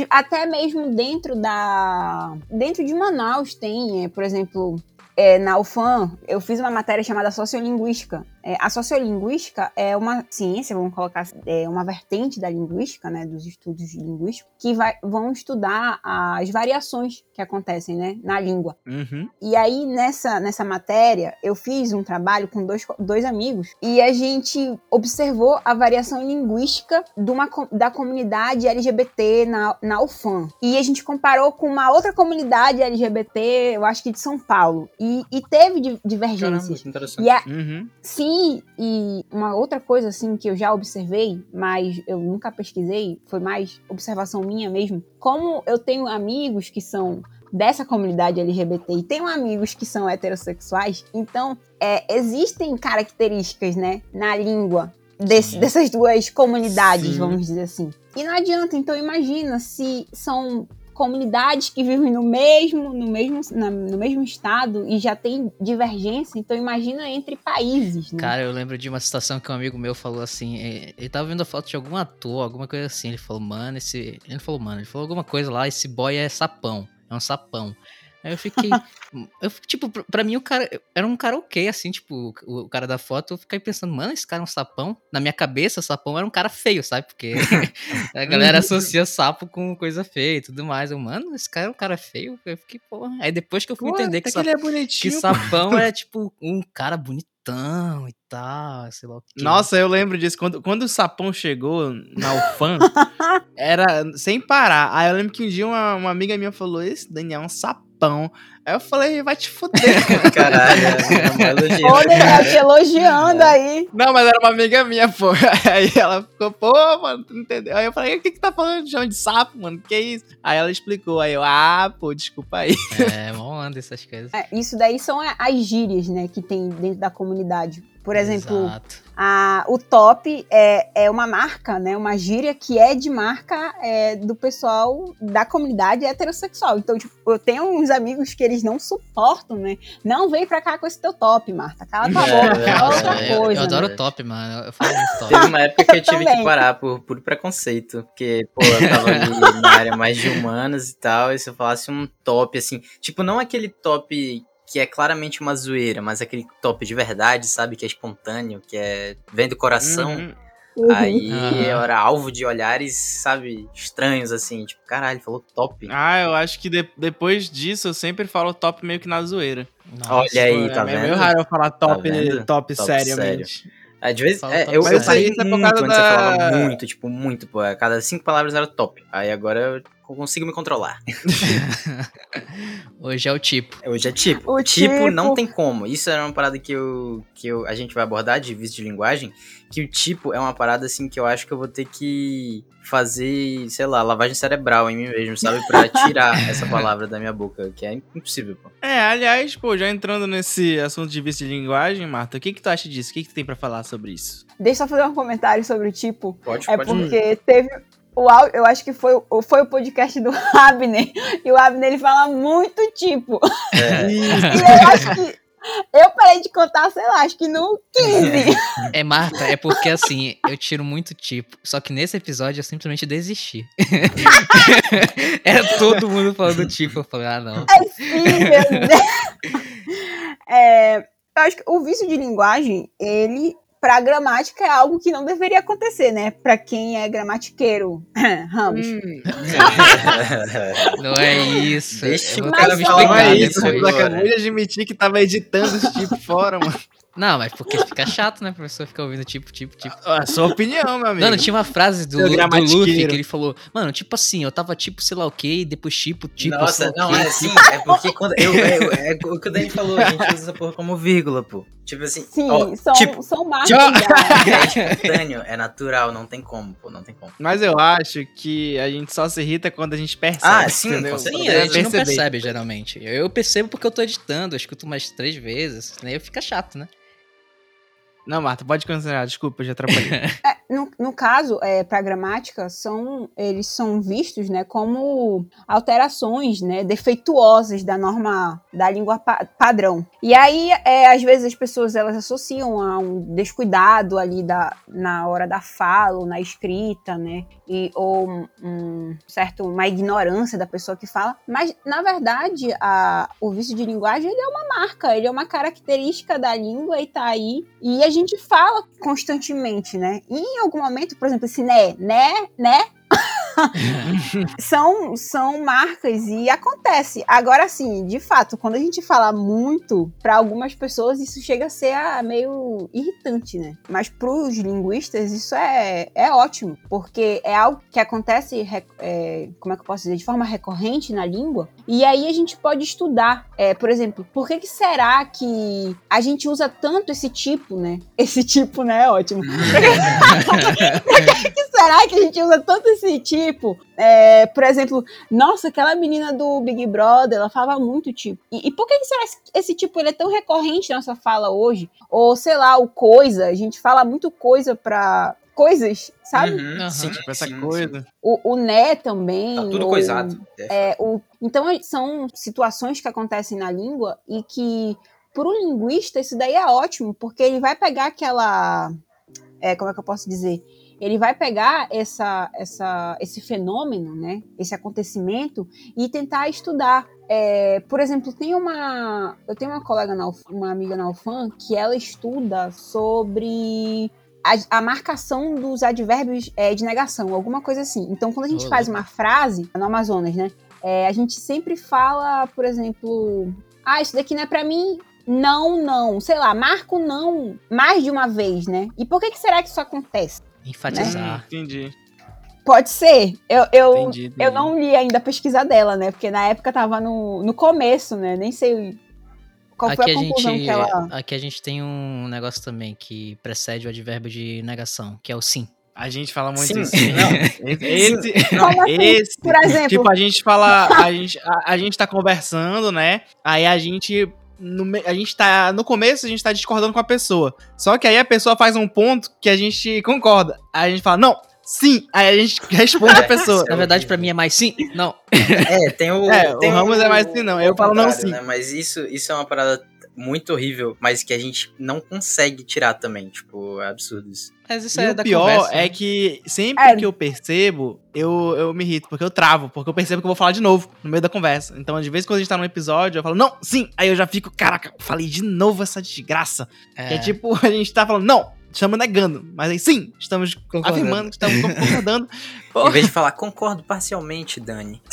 até mesmo dentro da dentro de Manaus tem, é, por exemplo, é, na UFAM, eu fiz uma matéria chamada Sociolinguística. É, a sociolinguística é uma ciência, vamos colocar assim, é uma vertente da linguística, né, dos estudos linguísticos, que vai, vão estudar as variações que acontecem, né, na língua. Uhum. E aí, nessa, nessa matéria, eu fiz um trabalho com dois, dois amigos e a gente observou a variação linguística de uma, da comunidade LGBT na, na UFAM. E a gente comparou com uma outra comunidade LGBT, eu acho que de São Paulo. E, e teve di- divergências. Caramba, interessante. A, Uhum. Sim, e uma outra coisa assim que eu já observei, mas eu nunca pesquisei, foi mais observação minha mesmo. Como eu tenho amigos que são dessa comunidade LGBT e tenho amigos que são heterossexuais, então é, existem características, né, na língua desse- dessas duas comunidades, Sim. vamos dizer assim. E não adianta, então imagina se são comunidades que vivem no mesmo, no mesmo, na- no mesmo estado e já tem divergência, então imagina entre países, né? Cara, eu lembro de uma situação que um amigo meu falou assim. eh, Ele tava vendo a foto de algum ator, alguma coisa assim. Ele falou, mano, esse. Ele falou, mano, ele falou alguma coisa lá, esse boy é sapão. É um sapão. Aí eu fiquei. eu, tipo, pra- mim o cara. Era um cara ok, assim, tipo, o, cara da foto. Eu fiquei pensando, mano, esse cara é um sapão. Na minha cabeça, sapão era um cara feio, sabe? Porque a galera associa sapo com coisa feia e tudo mais. Eu, mano, esse cara é um cara feio. Eu fiquei, porra. Aí depois que eu fui Pô, entender que que sapão. ele é Que bonitinho. pô. sapão é tipo um cara bonitão e tal, sei lá o que. Nossa, eu lembro disso. Quando, quando o Sapão chegou na UFAM, era sem parar. Aí eu lembro que um dia uma, uma amiga minha falou: Esse Daniel é um sapão. Aí eu falei: Vai te fuder. Caralho, é. Olha, ela te elogiando aí. Não, mas era uma amiga minha, pô. Aí ela ficou, pô, mano, tu não entendeu? Aí eu falei, o que que tá falando de chão de sapo, mano? Que isso? Aí ela explicou, aí eu, ah, pô, desculpa aí. É, mó onda essas coisas. É, isso daí são as gírias, né, que tem dentro da comunidade. Por exemplo, Exato. a, o top é, é uma marca, né, uma gíria que é de marca é, do pessoal da comunidade heterossexual. Então, tipo, eu tenho uns amigos que eles não suportam, né? Não vem pra cá com esse teu top, Marta. Cala tua É, boca, é, fala outra eu, eu coisa. adoro né? o top, mano. Eu falo muito top. Teve uma época que eu tive também. que parar por puro preconceito. Porque, pô, eu tava ali na área mais de humanas e tal. E se eu falasse um top, assim. Tipo, não aquele top que é claramente uma zoeira, mas aquele top de verdade, sabe? Que é espontâneo, que é. vem do coração. Uhum. Uhum. Aí Aham. eu era alvo de olhares, sabe, estranhos, assim. Tipo, caralho, falou top. Ah, eu acho que de- depois disso eu sempre falo top meio que na zoeira. Nossa, Olha aí, Pô, tá é vendo? meio raro eu falar top, vendo? top, Top seriamente. É, de vez é, eu, Mas eu parei isso é por muito causa da- falava muito, tipo, muito, pô. A cada cinco palavras era top. Aí agora eu consigo me controlar. Hoje é o tipo. Hoje é tipo. O tipo, tipo. não tem como. Isso era uma parada que, eu, que eu, a gente vai abordar de vício de linguagem. Que o tipo é uma parada assim que eu acho que eu vou ter que fazer, sei lá, lavagem cerebral em mim mesmo, sabe? Pra tirar essa palavra da minha boca, que é impossível, pô. É, aliás, pô, já entrando nesse assunto de vício de linguagem, Marta, o que que tu acha disso? O que que tu tem pra falar sobre isso? Deixa eu só fazer um comentário sobre o tipo. Pode, É pode. porque teve o áudio, eu acho que foi, o- foi o podcast do Abner, e o Abner ele fala muito tipo. É. E eu acho que eu parei de contar, sei lá, acho que no 15. É, Marta, é porque assim, eu tiro muito tipo. Só que nesse episódio eu simplesmente desisti. Era todo mundo falando tipo. Eu falei, ah, não. Sim, meu Deus. É, eu acho que o vício de linguagem, ele, pra gramática, é algo que não deveria acontecer, né? Pra quem é gramatiqueiro. Ramos. Não é isso. Deixa eu cara Não explicar é isso, depois. acabou de admitir que tava editando esse tipo fora, mano. Não, mas porque fica chato, né? A pessoa ficar ouvindo tipo, tipo, tipo. A sua opinião, meu amigo. Mano, tinha uma frase do, Lu- do gramatiqueiro. Luffy que ele falou, mano, tipo assim, eu tava tipo sei lá o que, depois tipo, tipo, Nossa, não, quê. é assim, é porque quando. Eu, eu- é o que o Dani falou, a gente usa essa porra como vírgula, pô. Tipo assim. Sim, ó, são, tipo, são marcas tipo- já. é espontâneo, é natural, não tem como, pô, não tem como. Mas eu acho que a gente só se irrita quando a gente percebe. Ah, sim, entendeu? com Sim, a gente não Perceber. percebe geralmente. Eu percebo porque eu tô editando, eu escuto umas três vezes, né? Fica chato, né? Não, Marta, pode continuar. Desculpa, eu já atrapalhei. no, no caso, é, para gramática, são, eles são vistos né, como alterações né, defeituosas da norma da língua pa padrão. E aí, é, às vezes, as pessoas elas associam a um descuidado ali da, na hora da fala, ou na escrita, né? E, ou um, certo, uma ignorância da pessoa que fala. Mas, na verdade, a, o vício de linguagem ele é uma marca, ele é uma característica da língua e tá aí. E a gente fala constantemente, né? E em algum momento, por exemplo, esse né, né, né, são, são marcas e acontece. Agora, sim, de fato, quando a gente fala muito, para algumas pessoas isso chega a ser ah, meio irritante, né? Mas para os linguistas isso é, é ótimo, porque é algo que acontece, é, como é que eu posso dizer, de forma recorrente na língua, e aí a gente pode estudar. É, por exemplo, por que, que será que a gente usa tanto esse tipo, né? Esse tipo, né? É ótimo. por que, que será que a gente usa tanto esse tipo? Tipo, é, por exemplo, nossa, aquela menina do Big Brother, ela falava muito tipo. E, e por que será esse, esse tipo ele é tão recorrente na nossa fala hoje? Ou sei lá, o coisa, a gente fala muito coisa pra coisas, sabe? Uhum, uhum. Sim, tipo essa sim, coisa. sim. O, o né também. Tá tudo ou- coisado. é, o, então são situações que acontecem na língua e que, por um linguista, isso daí é ótimo, porque ele vai pegar aquela. É, como é que eu posso dizer? Ele vai pegar essa, essa, esse fenômeno, né, esse acontecimento, e tentar estudar. É, por exemplo, tem uma. Eu tenho uma colega, na uma amiga na UFAM, que ela estuda sobre a, a marcação dos advérbios é, de negação, alguma coisa assim. Então, quando a gente faz uma frase, no Amazonas, né? é, a gente sempre fala, por exemplo, ah, isso daqui não é pra mim. Não, não. Sei lá, marco não mais de uma vez, né? E por que, que será que isso acontece? Enfatizar. Hum, entendi. Pode ser. Eu, eu, Entendi, entendi. eu não li ainda a pesquisa dela, né? Porque na época tava no, no começo, né? Nem sei qual foi Aqui a a, conclusão gente, que ela. aqui a gente tem um negócio também que precede o advérbio de negação, que é o sim. A gente fala muito Sim, isso. não. Esse, esse, Como assim? esse- Por exemplo, Tipo, a gente fala, a gente, a, a gente tá conversando, né? Aí a gente. No, a gente tá. No começo a gente tá discordando com a pessoa. Só que aí a pessoa faz um ponto que a gente concorda. Aí a gente fala, não, sim. Aí a gente responde a pessoa. Na verdade, pra mim é mais sim? Não. É, tem o. É, tem o Ramos é mais assim, não. Eu o falo não, sim. né? Mas isso, isso é uma parada muito horrível, mas que a gente não consegue tirar também. Tipo, é absurdo isso. Mas isso E é o da pior conversa, é né? que sempre É. que eu percebo, eu, eu me irrito, porque eu travo, porque eu percebo que eu vou falar de novo no meio da conversa. Então, às vezes, quando a gente tá num episódio, eu falo, não, sim. Aí eu já fico, caraca, falei de novo essa desgraça. Que é tipo, a gente tá falando, não, estamos negando. Mas aí sim, estamos afirmando que estamos concordando. Em vez de falar, concordo parcialmente, Dani.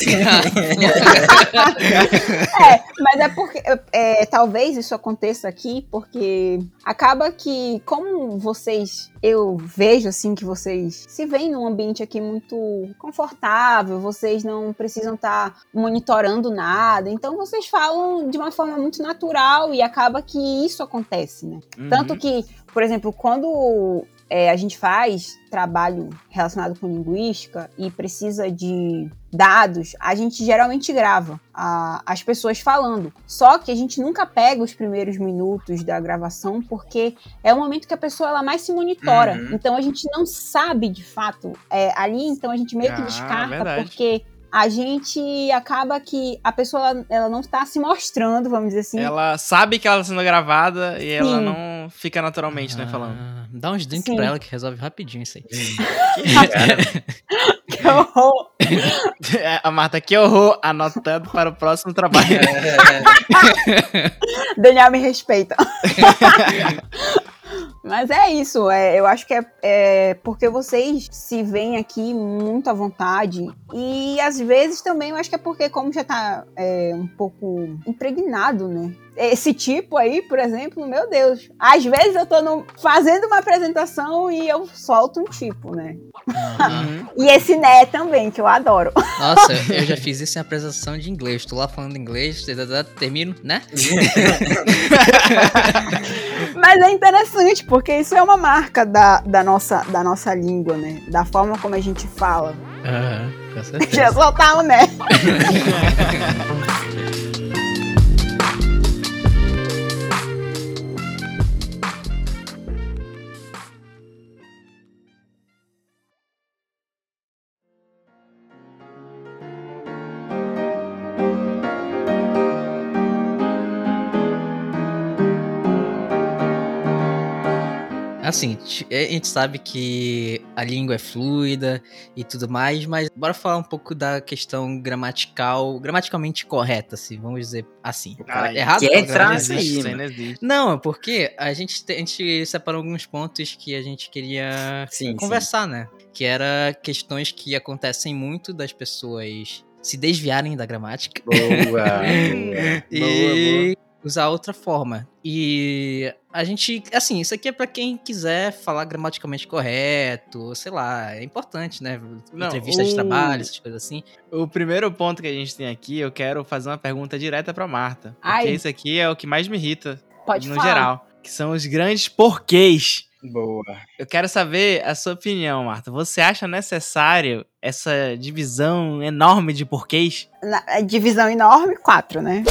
É, mas é porque é, talvez isso aconteça aqui porque acaba que como vocês eu vejo assim que vocês se veem num ambiente aqui muito confortável, vocês não precisam estar monitorando nada, então vocês falam de uma forma muito natural e acaba que isso acontece, né? Tanto Uhum. que, por exemplo, quando é, a gente faz trabalho relacionado com linguística e precisa de dados, a gente geralmente grava a- as pessoas falando. Só que a gente nunca pega os primeiros minutos da gravação porque é o momento que a pessoa ela mais se monitora. Uhum. Então a gente não sabe de fato é, ali, então a gente meio que Ah, descarta verdade. porque a gente acaba que a pessoa ela, ela não está se mostrando, vamos dizer assim. Ela sabe que ela tá sendo gravada e ela Sim. não fica naturalmente, né, falando. Ah, Dá uns drinks Sim. pra ela que resolve rapidinho isso aí. Que horror! É, a Marta, que horror, anotando para o próximo trabalho. Daniel me respeita. Mas é isso, é, eu acho que é, é porque vocês se veem aqui muito à vontade. E às vezes também eu acho que é porque, como já tá é, um pouco impregnado, né? Esse tipo aí, por exemplo, meu Deus. Às vezes eu tô no- fazendo uma apresentação e eu solto um tipo, né? Uhum. E esse né também, que eu adoro. Nossa, eu já fiz isso em apresentação de inglês. Tô lá falando inglês, termino, né? Mas é interessante, porque isso é uma marca da, da, nossa, da nossa língua, né? Da forma como a gente fala. Aham, com Deixa certeza. eu soltar o né. Assim, ti- a gente sabe que a língua é fluida e tudo mais, mas bora falar um pouco da questão gramatical, gramaticalmente correta, assim, vamos dizer assim. Ai, Errado? que falar é Não aí, existe, isso mano. não é porque a gente, te- a gente separou alguns pontos que a gente queria Sim, conversar, né? Que era questões que acontecem muito das pessoas se desviarem da gramática sim. Boa, boa. e usar outra forma. E a gente, assim, isso aqui é pra quem quiser falar gramaticalmente correto, sei lá, é importante, né? Não, Entrevista de o- trabalho, essas coisas assim. O primeiro ponto que a gente tem aqui, eu quero fazer uma pergunta direta pra Marta. Porque Ai. isso aqui é o que mais me irrita, Pode no falar. geral. Que são os grandes porquês. Boa. Eu quero saber a sua opinião, Marta. Você acha necessário essa divisão enorme de porquês? Na, a divisão enorme, quatro, né?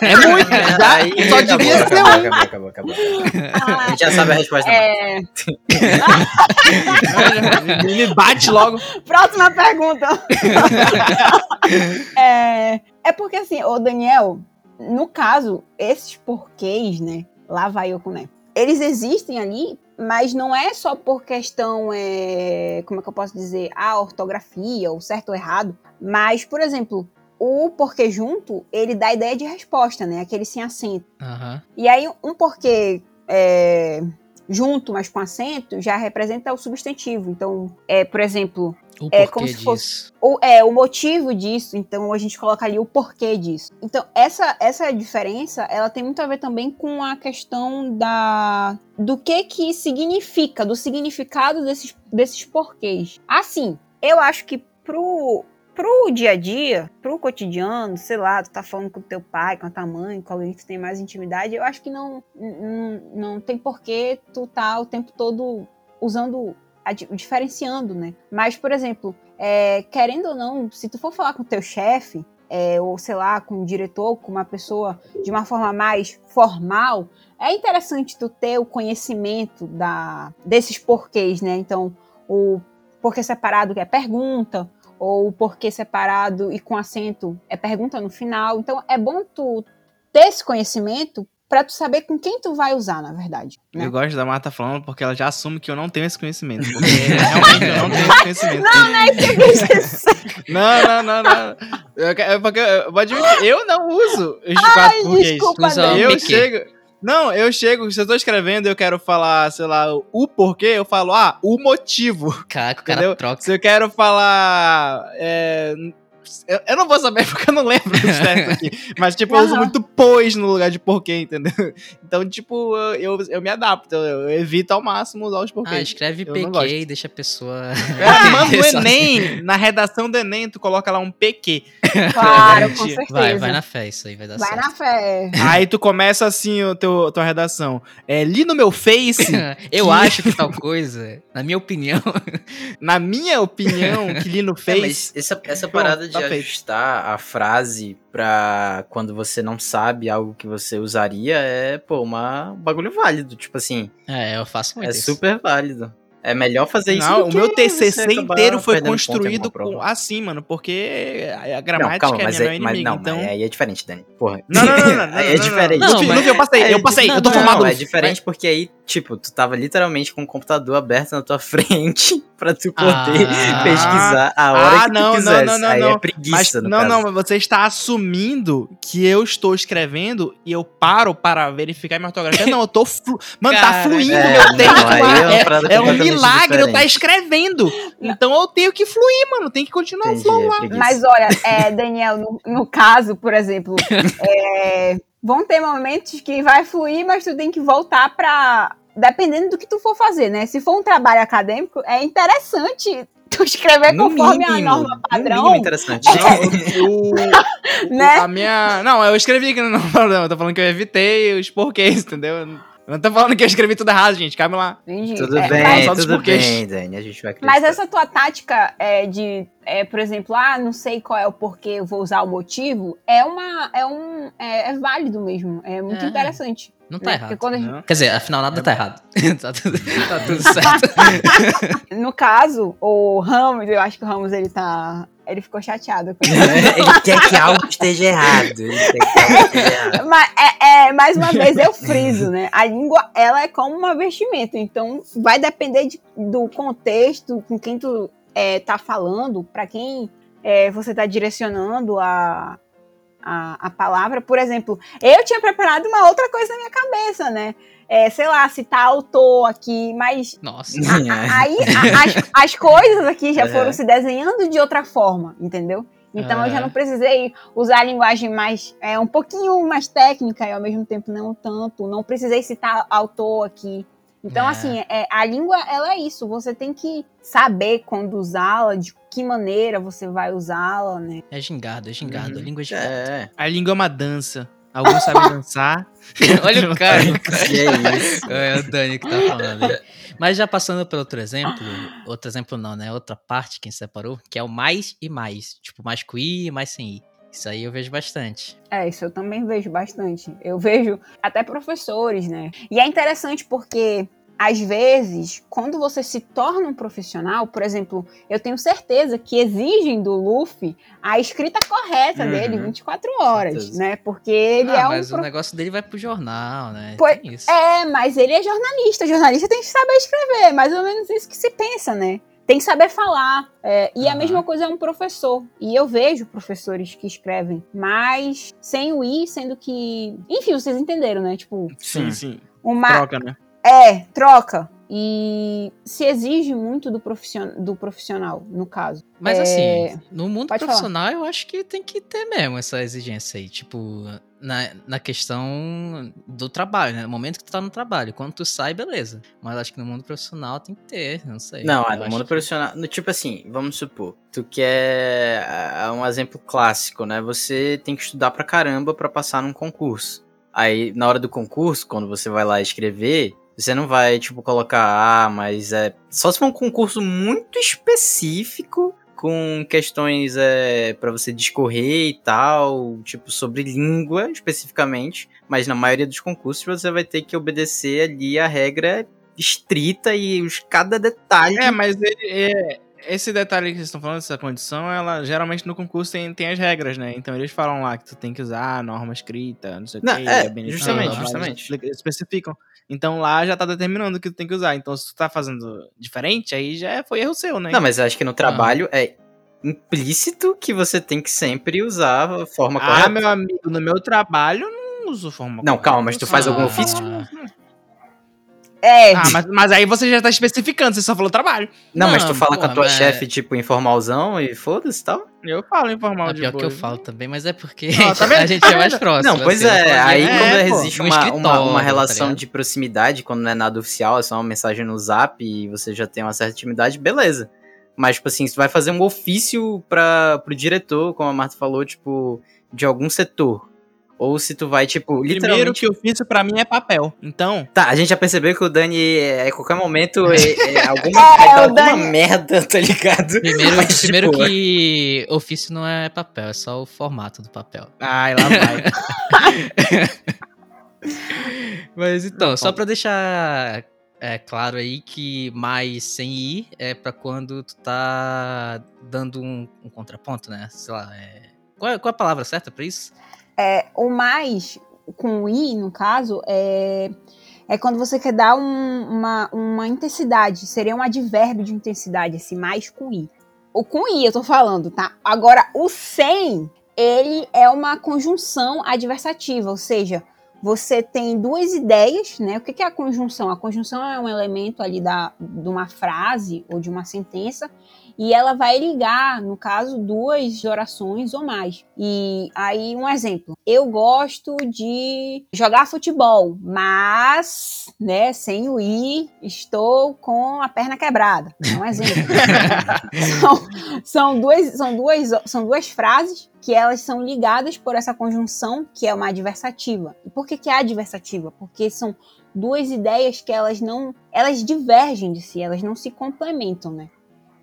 É, é muito. Já, Aí, só acabou, devia ser acabou, um. acabou, acabou, acabou. A gente já sabe a resposta. É, Me bate logo. próxima pergunta. é, é porque assim, ô Daniel, no caso, esses porquês, né? Lá vai eu com né? Eles existem ali, mas não é só por questão, é, como é que eu posso dizer, a ortografia, ou certo ou errado. Mas, por exemplo, o porquê junto, ele dá a ideia de resposta, né? Aquele sem acento. Aham. E aí, um porquê é, junto, mas com acento, já representa o substantivo. Então, é, por exemplo, O É como se disso. fosse- o, é, o motivo disso, então a gente coloca ali o porquê disso. Então, essa, essa diferença, ela tem muito a ver também com a questão da do que que significa, do significado desses, desses porquês. Assim, eu acho que pro, pro dia a dia, pro cotidiano, sei lá, tu tá falando com teu pai, com a tua mãe, com alguém que tu tem mais intimidade, eu acho que não, não, não tem porquê tu tá o tempo todo usando, diferenciando, né? Mas, por exemplo, é, querendo ou não, se tu for falar com o teu chefe, é, ou sei lá, com um diretor, com uma pessoa de uma forma mais formal, é interessante tu ter o conhecimento da, desses porquês, né? Então, o porquê separado que é pergunta, ou o porquê separado e com acento é pergunta no final. Então, é bom tu ter esse conhecimento para tu saber com quem tu vai usar, na verdade. né? Eu gosto da Marta falando porque ela já assume que eu não tenho esse conhecimento. Porque realmente eu não tenho esse conhecimento. Não, não é isso que eu quis dizer. Não, não, não, não. Eu, é porque eu vou admitir, eu não uso os quatro porquês. Desculpa, Eu chego. Não, eu chego, se eu tô escrevendo eu quero falar, sei lá, o porquê, eu falo, ah, o motivo. Caraca, o cara Entendeu? troca. Se eu quero falar. é, eu, eu não vou saber porque eu não lembro testes aqui. Mas, tipo, eu uso muito pois no lugar de porquê, entendeu? Então, tipo, eu, eu, eu me adapto. Eu, eu evito ao máximo usar os Ah, porquês. escreve Eu. PQ e deixa a pessoa. É, manda no Sozinho. Enem, na redação do Enem, tu coloca lá um PQ. Claro, com Vai, certeza. Vai, vai na fé, isso aí vai dar Vai certo. na fé. Aí tu começa assim o teu, tua redação. É, li no meu Face, Eu que- acho que tal coisa, na minha opinião. na minha opinião, que li no É, Face. mas essa, essa parada de tá ajustar a frase pra quando você não sabe algo que você usaria é, pô, uma, um bagulho válido. Tipo assim, É, eu faço muito é isso. super válido. É melhor fazer isso Não, do o que meu TCC inteiro foi construído com, assim, mano, porque a Não, gramática calma, é minha é, mas não, então... mas aí é diferente, Dani. Porra. Não, não, não, não, não, Aí não, é não, diferente. Não, Não, mas- eu passei, é, eu passei, não, eu tô não, formado. Não, é diferente porque aí, tipo, tu tava literalmente com o computador aberto na tua frente pra tu poder Ah. pesquisar a hora Ah, que tu não, não, quisesse. não, não, aí não. é preguiça, Mas, no não, caso. não, mas você está assumindo que eu estou escrevendo e eu paro para verificar minha ortografia. Não, eu tô. Flu... Mano, tá Cara, fluindo é, meu não, texto é É, é um milagre eu estar diferente. escrevendo. Então eu tenho que fluir, mano. Tem que continuar o Entendi, flow é lá. Mas olha, é, Daniel, no, no caso, por exemplo, é, vão ter momentos que vai fluir, mas tu tem que voltar pra. Dependendo do que tu for fazer, né? Se for um trabalho acadêmico, é interessante tu escrever No conforme a mínimo, norma no padrão, mínimo interessante. O- né? A minha. Não, eu escrevi que não problema. Eu tô falando que eu evitei os porquês, entendeu? Eu não tô falando que eu escrevi tudo errado, gente. Calma lá. Entendi. Tudo É, bem, mas- só dos tudo porquês. bem, Dani. A gente vai acreditar. Mas essa tua tática é de, é, por exemplo, ah, não sei qual é o porquê, eu vou usar o motivo, é uma, é um, é, é válido mesmo, é muito É. interessante. Não tá né? errado. Porque quando a gente- Não. Quer dizer, afinal nada tá errado. tá, tudo, tá tudo certo. no caso, o Ramos, eu acho que o Ramos ele tá, ele ficou chateado com. Ele quer que algo esteja errado. Ele quer que errado. Mas é, é, mais uma vez eu friso, né? A língua, ela é como uma vestimenta, então vai depender de, do contexto, com quem tu é, tá falando, para quem é, você tá direcionando a, a, a palavra. Por exemplo, eu tinha preparado uma outra coisa na minha cabeça, né? É, sei lá, citar autor aqui, mas Nossa. a- a- aí a- as, as coisas aqui já foram Uhum. se desenhando de outra forma, entendeu? Então eu já não precisei usar a linguagem mais é um pouquinho mais técnica e ao mesmo tempo não tanto. Não precisei citar autor aqui. Então É. assim, é, a língua ela é isso. Você tem que saber quando usá-la, de que maneira você vai usá-la, né? É gingado, é gingado. Uhum. A língua é gingado. É, A língua é uma dança. Alguns sabem dançar. Olha o cara. é isso. É o Dani que tá falando. aí. Mas já passando para outro exemplo, outro exemplo não, né? Outra parte que separou, que é o mais e mais. Tipo, mais com I e mais sem I. Isso aí eu vejo bastante. É, isso eu também vejo bastante. Eu vejo até professores, né? E é interessante porque, às vezes, quando você se torna um profissional, por exemplo, eu tenho certeza que exigem do Luffy a escrita correta Uhum. dele 24 horas, certeza. né? Porque ele ah, é um. mas pro- o negócio dele vai pro jornal, né? Pois-. É, mas ele é jornalista. Jornalista tem que saber escrever. Mais ou menos isso que se pensa, né? Tem que saber falar. É, e a Aham. mesma coisa é um professor. E eu vejo professores que escrevem, mas sem o i, sendo que. Enfim, vocês entenderam, né? Tipo, Sim, sim. uma. Troca, né? É, troca. E se exige muito do, profission... do profissional, no caso. Mas É, assim, no mundo pode profissional eu acho que tem que ter mesmo essa exigência aí. Tipo, na, na questão do trabalho, né? No momento que tu tá no trabalho. Quando tu sai, beleza. Mas acho que no mundo profissional tem que ter, não sei. Não, é, no mundo que- profissional. no- Tipo assim, vamos supor, tu quer ah, um exemplo clássico, né? Você tem que estudar pra caramba pra passar num concurso. Aí, na hora do concurso, quando você vai lá escrever, você não vai, tipo, colocar, ah, mas é. Só se for um concurso muito específico, com questões é, para você discorrer e tal, tipo, sobre língua especificamente. Mas na maioria dos concursos você vai ter que obedecer ali a regra estrita e os, cada detalhe. É, mas ele, é, esse detalhe que vocês estão falando, essa condição, ela geralmente no concurso tem, tem as regras, né? Então eles falam lá que tu tem que usar a norma escrita, não sei o Não, que. é, bem- justamente, lá, justamente. eles especificam. Então lá já tá determinando o que tu tem que usar. Então se tu tá fazendo diferente, aí já foi erro seu, né? Não, mas eu acho que no trabalho é implícito que você tem que sempre usar a forma ah, correta. meu amigo, no meu trabalho eu não uso forma Não, correta. calma, mas tu faz Ah, algum ofício? É, Ah, mas, mas aí você já tá especificando, você só falou trabalho. Não, mas tu Não, fala com a tua mas- chefe, tipo, informalzão e foda-se e tal? Eu falo informal É de pior que eu boa. falo também, mas é porque tá a gente é mais próximo. Não, pois assim, é, falo aí é, quando pô, existe uma, uma, uma tá relação ligado? de proximidade, quando não é nada oficial, é só uma mensagem no zap e você já tem uma certa intimidade, beleza. Mas, tipo assim, se tu vai fazer um ofício para pro diretor, como a Marta falou, tipo, de algum setor. Ou se tu vai, tipo, Primeiro literalmente. que ofício pra mim é papel. Então, Tá, a gente já percebeu que o Dani, é, a qualquer momento, é, é, alguma, É, vai dar o alguma Dani- merda, tá ligado? Primeiro, Mas, primeiro tipo, que ofício não é papel, é só o formato do papel. ai, lá vai. Mas então, só pra deixar é, claro aí que mais sem ir é pra quando tu tá dando um, um contraponto, né? Sei lá, é... Qual, é- qual é a palavra certa pra isso? É, o mais, com o i, no caso, é, é quando você quer dar um- uma, uma intensidade. Seria um advérbio de intensidade, esse mais com i. O com i eu tô falando, tá? Agora, o sem, ele é uma conjunção adversativa, ou seja, você tem duas ideias, né? O que é a conjunção? A conjunção é um elemento ali da, de uma frase ou de uma sentença e ela vai ligar, no caso, duas orações ou mais. E aí, um exemplo. Eu gosto de jogar futebol, mas, né, sem o i, estou com a perna quebrada. É um exemplo. são, são, duas, são, duas, são duas frases que elas são ligadas por essa conjunção, que é uma adversativa. E por que, que é adversativa? Porque são duas ideias que elas não. Elas divergem de si, elas não se complementam, né?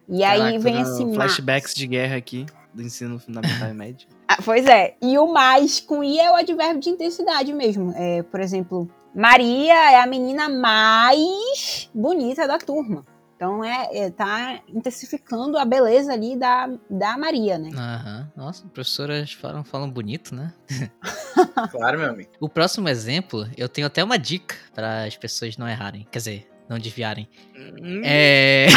E aí Caraca, vem tô assim. Flashbacks de guerra aqui, do ensino fundamental e médio. Ah, pois é. E o mais com i é o advérbio de intensidade mesmo. É, por exemplo, Maria é a menina mais bonita da turma. Então é, é tá intensificando a beleza ali da, da Maria, né? Aham. Nossa, professoras falam, falam bonito, né? Claro, meu amigo. O próximo exemplo, eu tenho até uma dica para as pessoas não errarem. Quer dizer, não desviarem. Hum, É.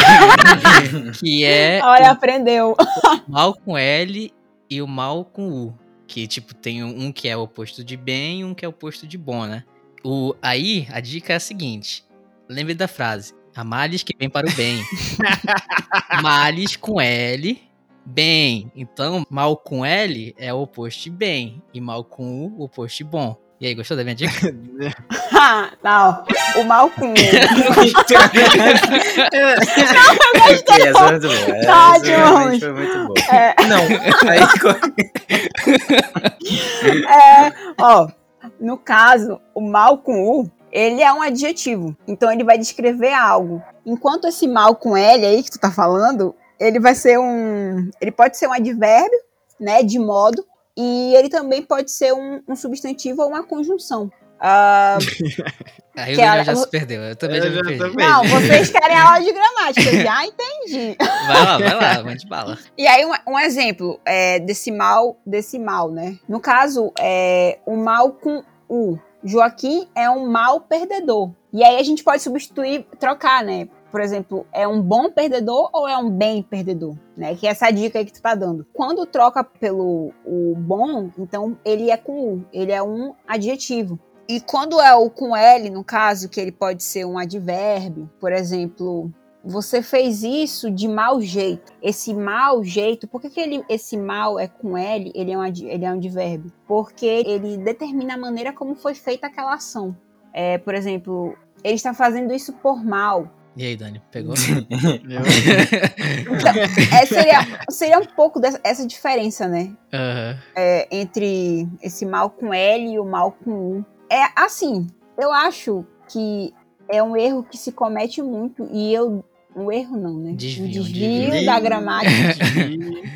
que é Olha, aprendeu. o mal com L e o mal com U. Que, tipo, tem um que é o oposto de bem e um que é o oposto de bom, né? O, aí, a dica é a seguinte. Lembre da frase. Há males que vem para o bem. males com L, bem. Então, mal com L é o oposto de bem. E mal com U, o oposto de bom. E aí, gostou da minha dica? Ah, não. O mal com Ok, essa foi muito boa. Tá, Jones. foi muito boa. É, Não, aí é, ó, no caso, o mal com U, ele é um adjetivo. Então ele vai descrever algo. Enquanto esse mal com L aí que tu tá falando, ele vai ser um. Ele pode ser um advérbio, né? De modo. E ele também pode ser um, um substantivo ou uma conjunção. Ah, Aí o ela- já se perdeu. Eu também já Eu me já perdi. também. não, vocês querem aula de gramática, eu já entendi. Vai lá, vai lá, mande bala. E aí, um, um exemplo é, desse mal, desse mal, né? No caso, é o mal com U. Joaquim é um mal perdedor. E aí a gente pode substituir, trocar, né? Por exemplo, é um bom perdedor ou é um bem perdedor, né? Que é essa dica aí que tu tá dando. Quando troca pelo o bom, então ele é com U, ele é um adjetivo. E quando é o com L, no caso, que ele pode ser um advérbio, por exemplo, você fez isso de mau jeito. Esse mau jeito, por que, que ele, esse mal é com L, ele é, um, ele é um advérbio? Porque ele determina a maneira como foi feita aquela ação. É, por exemplo, ele está fazendo isso por mal. E aí, Dani, pegou? É, seria, seria um pouco dessa essa diferença, né? Aham. é, entre esse mal com L e o mal com U. É assim, eu acho que é um erro que se comete muito e eu um erro não, né? Desvio, um desvio, desvio. da gramática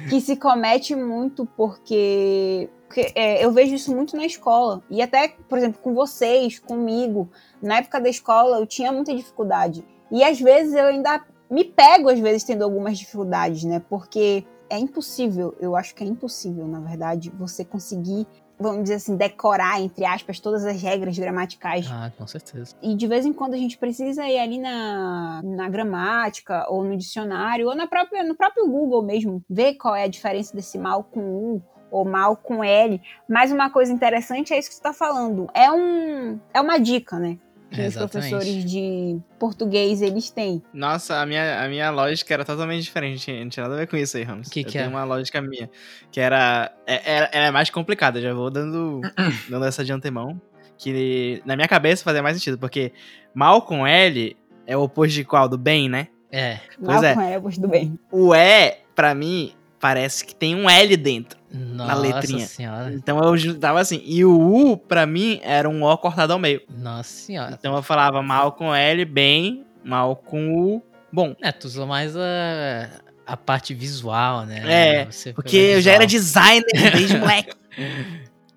que se comete muito porque, porque, é, eu vejo isso muito na escola e até, por exemplo, com vocês, comigo, na época da escola eu tinha muita dificuldade e às vezes eu ainda me pego às vezes tendo algumas dificuldades, né? Porque é impossível, eu acho que é impossível, na verdade, você conseguir, vamos dizer assim, decorar, entre aspas, todas as regras gramaticais. Ah, com certeza. E de vez em quando a gente precisa ir ali na, na gramática, ou no dicionário, ou na própria, no próprio Google mesmo, ver qual é a diferença desse mal com U ou mal com L. Mas uma coisa interessante é isso que você está falando. É, um, é uma dica, né? Que os professores de português eles têm. Nossa, a minha, a minha lógica era totalmente diferente. Não tinha, nada a ver com isso aí, Ramos. Que eu que é? uma lógica minha. Que era. É, é, ela é mais complicada, já vou dando, dando essa de antemão. Que na minha cabeça fazia mais sentido, porque mal com L é o oposto de qual? Do bem, né? É. Pois mal é. com L, do bem. O E, pra mim, parece que tem um L dentro. Nossa letrinha. senhora. Então eu juntava assim. E o U, pra mim, era um O cortado ao meio. Nossa senhora. Então eu falava mal com L, bem, mal com U, bom. É, tu usou mais a, a parte visual, né? É, Você Porque eu já era designer desde moleque.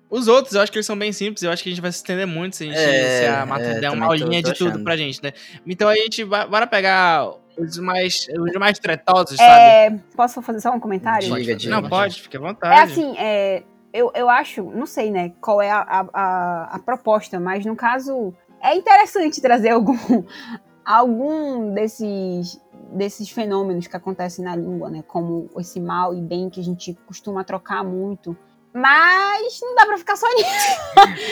Os outros, eu acho que eles são bem simples. Eu acho que a gente vai se estender muito se a, gente, É, se a é, der uma aulinha de tudo pra gente, né? Então a gente bora pegar os mais, os mais tretosos, sabe? É, posso fazer só um comentário? Diga, diga. Não, Pode. pode, fica à vontade. É assim, é, eu, eu acho, não sei, né, qual é a, a, a- a proposta, mas no caso, é interessante trazer algum, algum desses, desses fenômenos que acontecem na língua, né, como esse mal e bem que a gente costuma trocar muito. Mas não dá pra ficar só nisso.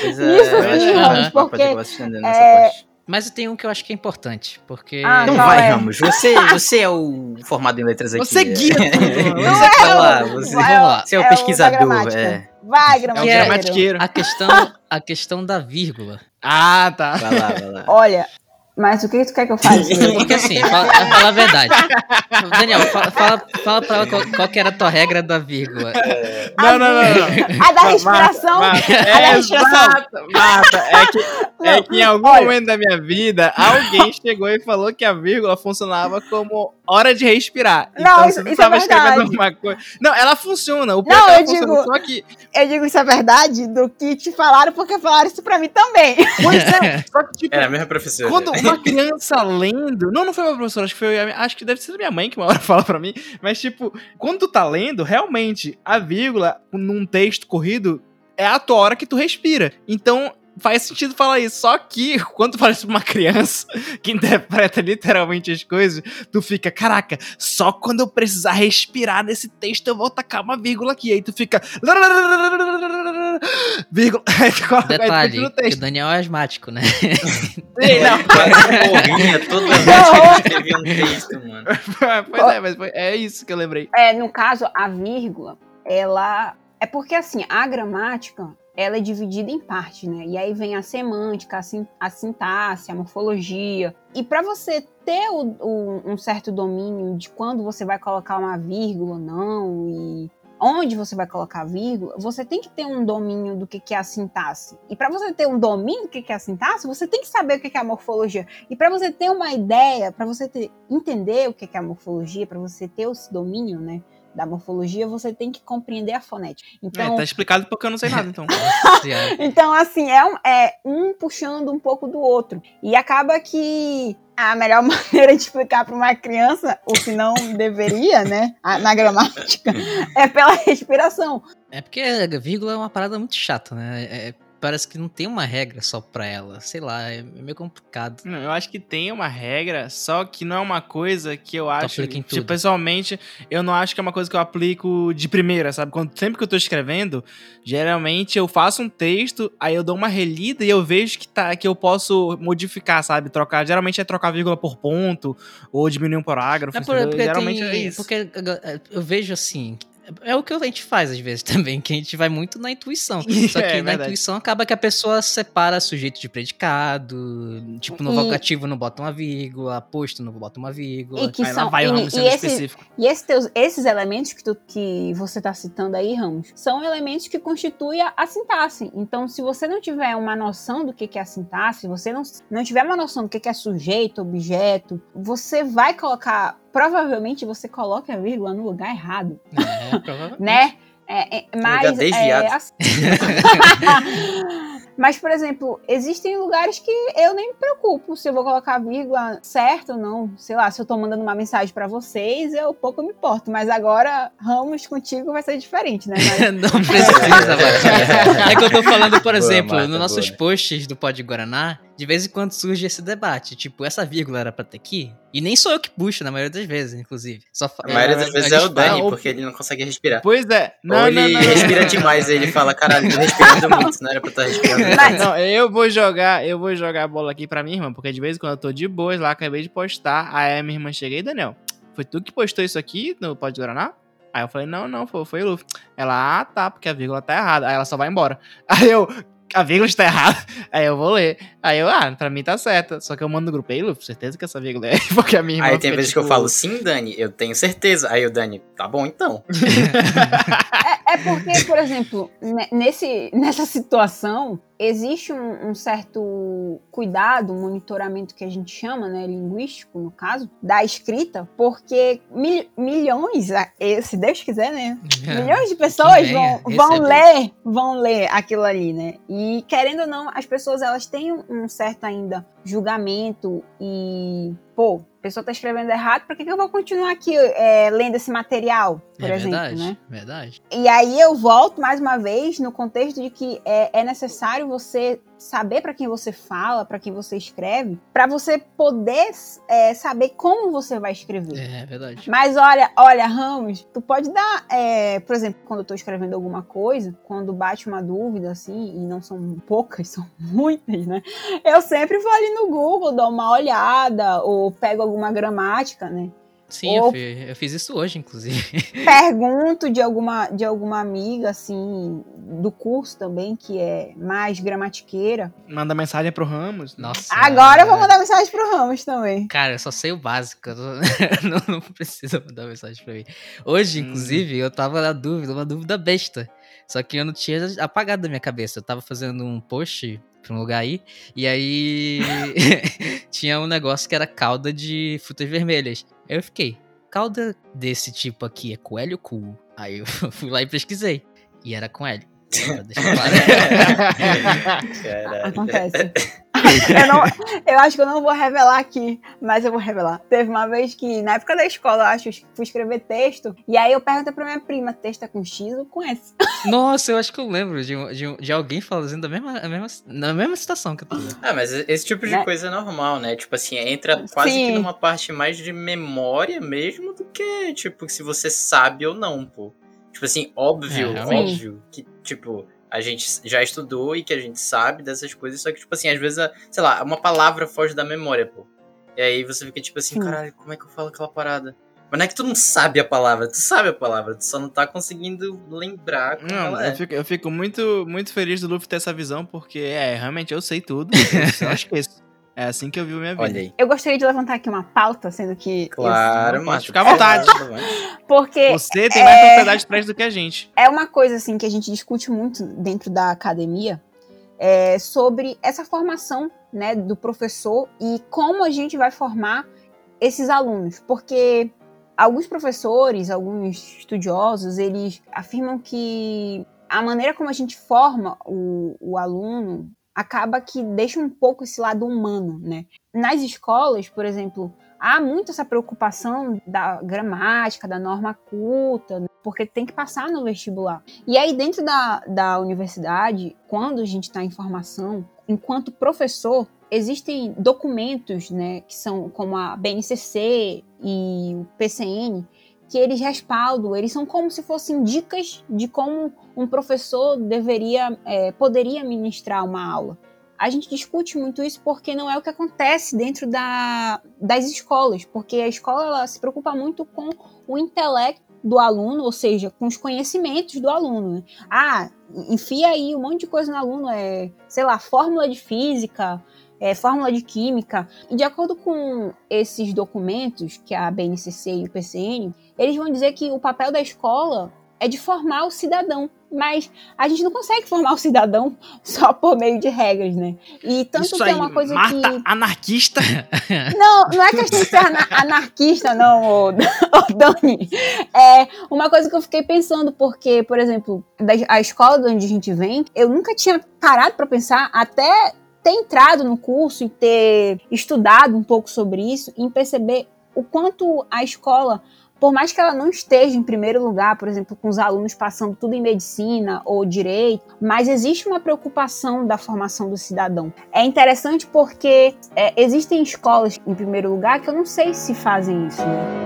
Pois Isso eu sim, acho que Ramos, porque, é, parte. Mas tem um que eu acho que é importante, porque... Ah, Não vai, é? Ramos. Você, você é o formado em letras aqui. Você guia tudo. Você tá lá, você, Vamos lá. você é o da pesquisador. gramática. É. Vai, É gramatiqueiro. A questão, a questão da vírgula. Ah, tá. Vai lá, vai lá. Olha, mas o que tu quer que eu faça? Porque assim, fala, fala a verdade. Daniel, fala, fala, fala pra ela qual, qual que era a tua regra da vírgula. Não, não, não, não. A da respiração. Marta, a da é, respiração. exato, Marta, é que, é Não, que em algum olha. momento da minha vida, alguém chegou e falou que a vírgula funcionava como hora de respirar. Não, então, isso- você isso é tava escrevendo verdade. alguma coisa. Não, ela funciona. O Não, é eu funciona, digo- Só que, Eu digo isso é verdade do que te falaram, porque falaram isso pra mim também. pois é, só que, tipo, Era a mesma professora. Quando uma criança lendo. Não, não foi uma professora, acho que foi. Acho que deve ser minha mãe que uma hora fala pra mim. Mas, tipo, quando tu tá lendo, realmente, a vírgula num texto corrido é a tua hora que tu respira. Então, faz sentido falar isso. Só que, quando tu fala isso pra uma criança que interpreta literalmente as coisas, tu fica, caraca, só quando eu precisar respirar nesse texto eu vou tacar uma vírgula aqui. Aí tu fica. Vírgula. Aí tu coloca- aí tu Detalhe, continua o que o texto. Daniel é asmático, né? Ele quase morria toda vez que ele escrevia um texto, mano. pois é, mas foi- é isso que eu lembrei. É, no caso, a vírgula, ela. É porque assim, a gramática, ela é dividida em partes, né? E aí vem a semântica, a, sin- a sintaxe, a morfologia. E para você ter o- o- um certo domínio de quando você vai colocar uma vírgula ou não, e onde você vai colocar a vírgula, você tem que ter um domínio do que, que é a sintaxe. E para você ter um domínio do que, que é a sintaxe, você tem que saber o que, que é a morfologia. E para você ter uma ideia, para você ter- entender o que, que é a morfologia, para você ter esse domínio, né? Da morfologia, você tem que compreender a fonética. Então, É, tá explicado porque eu não sei nada, então. Então, assim, é um, é um puxando um pouco do outro. E acaba que a melhor maneira de explicar para uma criança, o que não deveria, né, a- na gramática, é pela respiração. É porque a vírgula é uma parada muito chata, né? É- parece que não tem uma regra só pra ela. Sei lá, é meio complicado. Não, eu acho que tem uma regra, só que não é uma coisa que eu acho. em Tipo, tudo. pessoalmente, eu não acho que é uma coisa que eu aplico de primeira, sabe? Quando, sempre que eu tô escrevendo, geralmente eu faço um texto, aí eu dou uma relida e eu vejo que, tá, que eu posso modificar, sabe? Trocar. Geralmente é trocar vírgula por ponto, ou diminuir um parágrafo. É por- geralmente tem- é isso. Porque eu vejo assim. É o que a gente faz às vezes também, que a gente vai muito na intuição. Só que É, na intuição acaba que a pessoa separa sujeito de predicado. Tipo, no E- vocativo não bota uma vírgula, aposto não bota uma vírgula. E que Aí lá são, vai o e- Ramos e sendo esse- específico. E esses, teus- esses elementos que, tu- que você está citando aí, Ramos, são elementos que constituem a, a sintaxe. Então, se você não tiver uma noção do que, que é a sintaxe, se você não, não tiver uma noção do que, que é sujeito, objeto, você vai colocar. Provavelmente você coloca a vírgula no lugar errado, É, provavelmente. né? É, é, mas. é, assim- Mas, por exemplo, existem lugares que eu nem me preocupo se eu vou colocar a vírgula certa ou não. Sei lá, se eu tô mandando uma mensagem pra vocês, eu pouco me importo. Mas agora, Ramos contigo vai ser diferente, né? Mas- não precisa, Martinha. É que eu tô falando, por Boa, exemplo, Marta, nos nossos boa. posts do Pod Guaraná, de vez em quando surge esse debate. Tipo, essa vírgula era pra ter aqui? E nem sou eu que puxo, na maioria das vezes, inclusive. Só A maioria das a vezes é o Dani, fala- porque ele não consegue respirar. Pois é. Não, Ou ele não, não, respira não. demais, aí ele fala, caralho, tô respirando muito, não era pra estar respirando. Mas- Não, eu vou jogar, eu vou jogar a bola aqui pra minha irmã, porque de vez em quando eu tô de boas lá, acabei de postar, aí a minha irmã chega aí, Daniel, foi tu que postou isso aqui no Pode Guaraná? Aí eu falei, não, não, foi, foi o Luffy. Ela, ah, tá, porque a vírgula tá errada. Aí ela só vai embora. Aí eu, a vírgula está errada. Aí eu vou ler. Aí eu, ah, pra mim tá certa. Só que eu mando no grupo, aí, Luffy, certeza que essa vírgula é porque a minha irmã Aí tem vezes que eu tipo, falo, sim, Dani, eu tenho certeza. Aí o Dani, tá bom então. É, é porque, por exemplo, ne- nesse, nessa situação, existe um, um certo cuidado, um monitoramento que a gente chama, né, linguístico, no caso, da escrita, porque mil- milhões, se Deus quiser, né, milhões de pessoas vão, vão ler, vão ler aquilo ali, né? E querendo ou não, as pessoas elas têm um- certo ainda julgamento e pô, pessoa tá escrevendo errado, pra que, que eu vou continuar aqui eh, lendo esse material, por é exemplo, verdade, né? verdade. E aí eu volto mais uma vez no contexto de que é, é necessário você saber para quem você fala, para quem você escreve, para você poder é, saber como você vai escrever. É verdade. Mas olha, olha, Ramos, tu pode dar, é, por exemplo, quando eu tô escrevendo alguma coisa, quando bate uma dúvida, assim, e não são poucas, são muitas, né? Eu sempre vou ali no Google, dou uma olhada, ou pego alguma gramática, né? Sim, Ou- eu, fi- eu fiz isso hoje, inclusive. pergunto de alguma, de alguma amiga, assim, do curso também, que é mais gramatiqueira. Manda mensagem pro Ramos. Nossa. Agora eu vou mandar mensagem pro Ramos também. Cara, eu só sei o básico. não, não precisa mandar mensagem pra mim. Hoje, Hum. inclusive, eu tava na dúvida, uma dúvida besta. Só que eu não tinha apagado da minha cabeça. Eu tava fazendo um post pra um lugar aí. E aí tinha um negócio que era calda de frutas vermelhas. Aí eu fiquei, calda desse tipo aqui é coelho cu? Aí eu fui lá e pesquisei. E era coelho. Deixar claro. Acontece. Eu, não, eu acho que eu não vou revelar aqui, mas eu vou revelar. Teve uma vez que, na época da escola, eu acho, fui escrever texto, e aí eu perguntei pra minha prima, texto é com X ou com S? Nossa, eu acho que eu lembro de, de, de alguém fazendo a mesma, a mesma, na mesma situação que eu tô. Ah, mas esse tipo de Né? coisa é normal, né? Tipo assim, entra quase Sim. que numa parte mais de memória mesmo do que, tipo, se você sabe ou não, pô. Tipo assim, óbvio, É, óbvio que, tipo, a gente já estudou e que a gente sabe dessas coisas, só que, tipo assim, às vezes, sei lá, uma palavra foge da memória, pô. E aí você fica tipo assim, Sim. caralho, como é que eu falo aquela parada? Mas não é que tu não sabe a palavra, tu sabe a palavra, tu só não tá conseguindo lembrar como Não, ela é. eu fico, eu fico muito, muito feliz do Luffy ter essa visão, porque é, realmente eu sei tudo. Eu só esqueço. É assim que eu vivo minha vida. Olha aí. Eu gostaria de levantar aqui uma pauta, sendo que. Claro, Pode mas ficar à vontade. eu- porque Você tem mais propriedade pra isso do que a gente. é uma coisa assim que a gente discute muito dentro da academia é, sobre essa formação né, do professor e como a gente vai formar esses alunos, porque alguns professores, alguns estudiosos, eles afirmam que a maneira como a gente forma o, o aluno acaba que deixa um pouco esse lado humano, né? Nas escolas, por exemplo, há muito essa preocupação da gramática, da norma culta, né? porque tem que passar no vestibular. E aí, dentro da, da universidade, quando a gente está em formação, enquanto professor, existem documentos, né, que são como a BNCC e o PCN, que eles respaldam, eles são como se fossem dicas de como um professor deveria, é, poderia ministrar uma aula. A gente discute muito isso porque não é o que acontece dentro da, das escolas, porque a escola ela se preocupa muito com o intelecto do aluno, ou seja, com os conhecimentos do aluno. né? Ah, enfia aí um monte de coisa no aluno, é, sei lá, fórmula de física, é, fórmula de química. E de acordo com esses documentos, que a BNCC e o PCN, eles vão dizer que o papel da escola é de formar o cidadão. Mas a gente não consegue formar o cidadão só por meio de regras, né? E tanto Isso que é uma coisa Marta que. anarquista. Não, não é questão de ser ana- anarquista, não, ô, ô, Dani. É uma coisa que eu fiquei pensando, porque, por exemplo, da, a escola de onde a gente vem, eu nunca tinha parado para pensar até ter entrado no curso e ter estudado um pouco sobre isso, em perceber o quanto a escola por mais que ela não esteja em primeiro lugar, por exemplo, com os alunos passando tudo em medicina ou direito, mas existe uma preocupação da formação do cidadão. É interessante porque é, existem escolas em primeiro lugar que eu não sei se fazem isso. Né?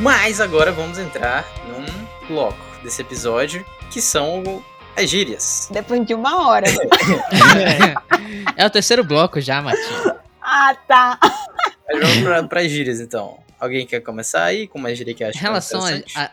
Mas agora vamos entrar num bloco desse episódio, que são as gírias. Depois de uma hora. É o terceiro bloco já, Matinho. ah, tá. Mas vamos pra, pras gírias, então. Alguém quer começar aí com uma gíria que acha Em relação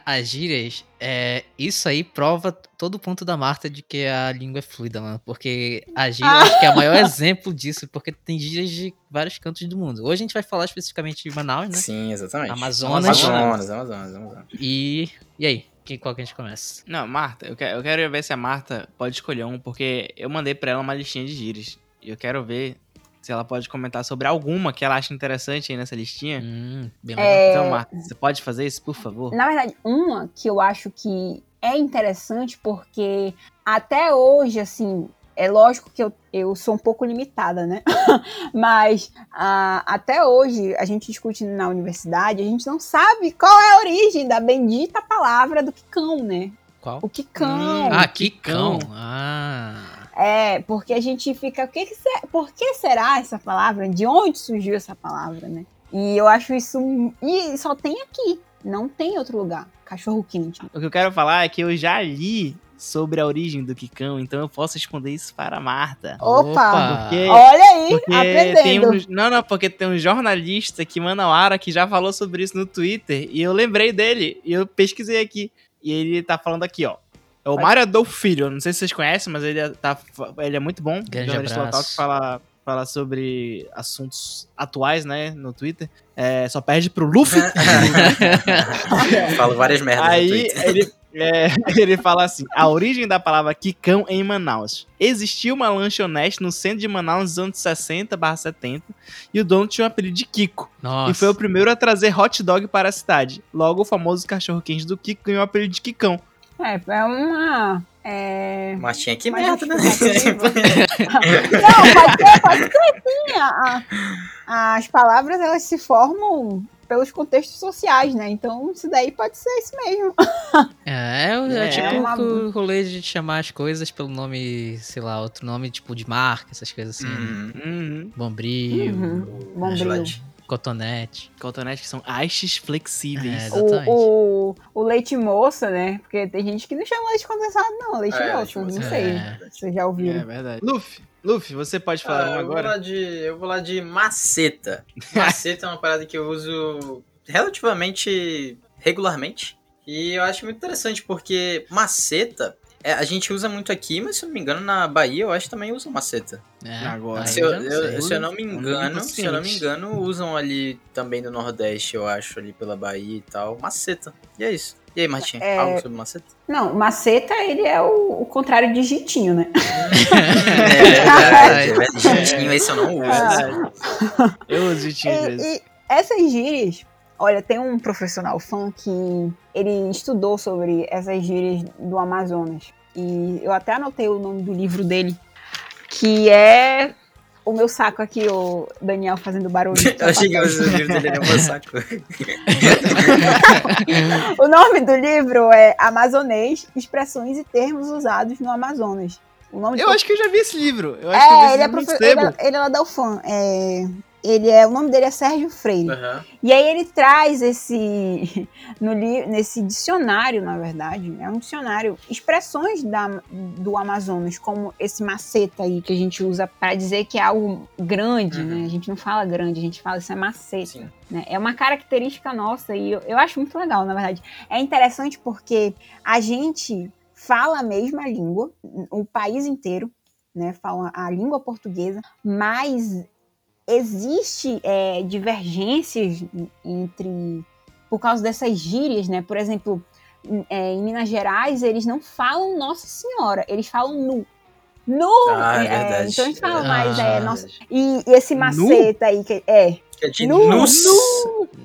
às gírias, é, isso aí prova todo o ponto da Marta de que a língua é fluida, mano. Porque a gíria eu acho que é o maior exemplo disso, porque tem gírias de vários cantos do mundo. Hoje a gente vai falar especificamente de Manaus, né? Sim, exatamente. Amazonas. Amazonas, Amazonas, Amazonas. E. E aí? Que, qual que a gente começa? Não, Marta, eu quero, eu quero ver se a Marta pode escolher um, porque eu mandei pra ela uma listinha de gírias. E eu quero ver se ela pode comentar sobre alguma que ela acha interessante aí nessa listinha. Hum. É, Então, Marta, você pode fazer isso, por favor? Na verdade, uma que eu acho que é interessante porque até hoje, assim, é lógico que eu, eu sou um pouco limitada, né? Mas ah, até hoje a gente discute na universidade, a gente não sabe qual é a origem da bendita palavra do quicão, né? Qual? O quicão. Ah, que cão. Ah. É, porque a gente fica, o que que se- por que será essa palavra? De onde surgiu essa palavra, né? E eu acho isso. E só tem aqui, não tem em outro lugar. Cachorro quente. O que eu quero falar é que eu já li sobre a origem do Kikão, então eu posso responder isso para a Marta. Opa! Porque, Olha aí, porque tem aprendendo. um, não, não, porque tem um jornalista aqui, Manauara, que já falou sobre isso no Twitter, e eu lembrei dele, e eu pesquisei aqui. E ele tá falando aqui, ó. É o Pode- Mário Adolfo Filho, não sei se vocês conhecem, mas ele é, tá, ele é muito bom. Grande jornalista local abraço. que fala, fala sobre assuntos atuais, né, no Twitter. É, só perde pro Luffy. Falo várias merdas no Aí Twitter. ele, É, ele fala assim: a origem da palavra quicão em Manaus. Existia uma lanchonete no centro de Manaus nos anos 60 70 e o dono tinha o apelido de Kiko. Nossa. E foi o primeiro a trazer hot dog para a cidade. Logo, o famoso cachorro-quente do Kiko ganhou o apelido de Quicão. É, é uma. É... Martinha, que merda, né? justificativa. Não, pode ser, pode ser sim. A- a- as palavras elas se formam pelos contextos sociais, né? Então, isso daí pode ser isso mesmo. É, é, É, tipo uma- o rolê de chamar as coisas pelo nome, sei lá, outro nome tipo de marca, essas coisas assim. né? Hum, Uhum. Bombril, Uhum. Bom brilho. Gillette. cotonete. Cotonete que são hastes flexíveis. É, Exatamente. O, o, o leite moça, né? Porque tem gente que não chama leite condensado, não. Leite É, moça, leite não moça. sei. É. Vocês já É ouviram. verdade. Luffy, Luffy, você pode falar Ah, eu vou agora? lá de, eu vou lá de maceta. Maceta é uma parada que eu uso relativamente regularmente. E eu acho muito interessante porque maceta é, a gente usa muito aqui, mas se eu não me engano, na Bahia eu acho que também usam maceta. É, Agora. se, eu, eu- sei. se eu não me Não engano, se eu não me engano, usam ali também no Nordeste, eu acho, ali pela Bahia e tal. Maceta. E é isso. E aí, Martinha, É. algo sobre maceta? Não, maceta, ele é o, o contrário de jitinho, né? é é verdade. Jeitinho, esse eu não uso. Verdade. Eu uso de tinha às vezes. Essas gírias, olha, tem um profissional fã que ele estudou sobre essas gírias do Amazonas. E eu até anotei o nome do livro dele, que é o meu saco aqui, o Daniel fazendo barulho. Eu achei que os livros dele eram meu saco. o nome do livro é Amazonês, expressões e termos usados no Amazonas. O nome Eu acho que eu já vi esse livro. Eu acho que eu vi é, esse ele é, livro no profe- ele, é, ele é lá da UFAM. É, ele é, o nome dele é Sérgio Freire. Aham. E aí ele traz esse no li, nesse dicionário, na verdade, é um dicionário, expressões da, do Amazonas, como esse maceta aí que a gente usa para dizer que é algo grande, Uhum. né? A gente não fala grande, a gente fala isso é maceta. Né? É uma característica nossa e eu, eu acho muito legal, na verdade. É interessante porque a gente fala a mesma língua, o país inteiro, né? Fala a língua portuguesa, mas existe é, divergências entre por causa dessas gírias, né? Por exemplo, em, é, em Minas Gerais eles não falam Nossa Senhora, eles falam nu. Nu! Ah, é É, então eles falam É mais, Ah, é, nossa. E, e esse maceta aí, que é. Que é de Nu, nus.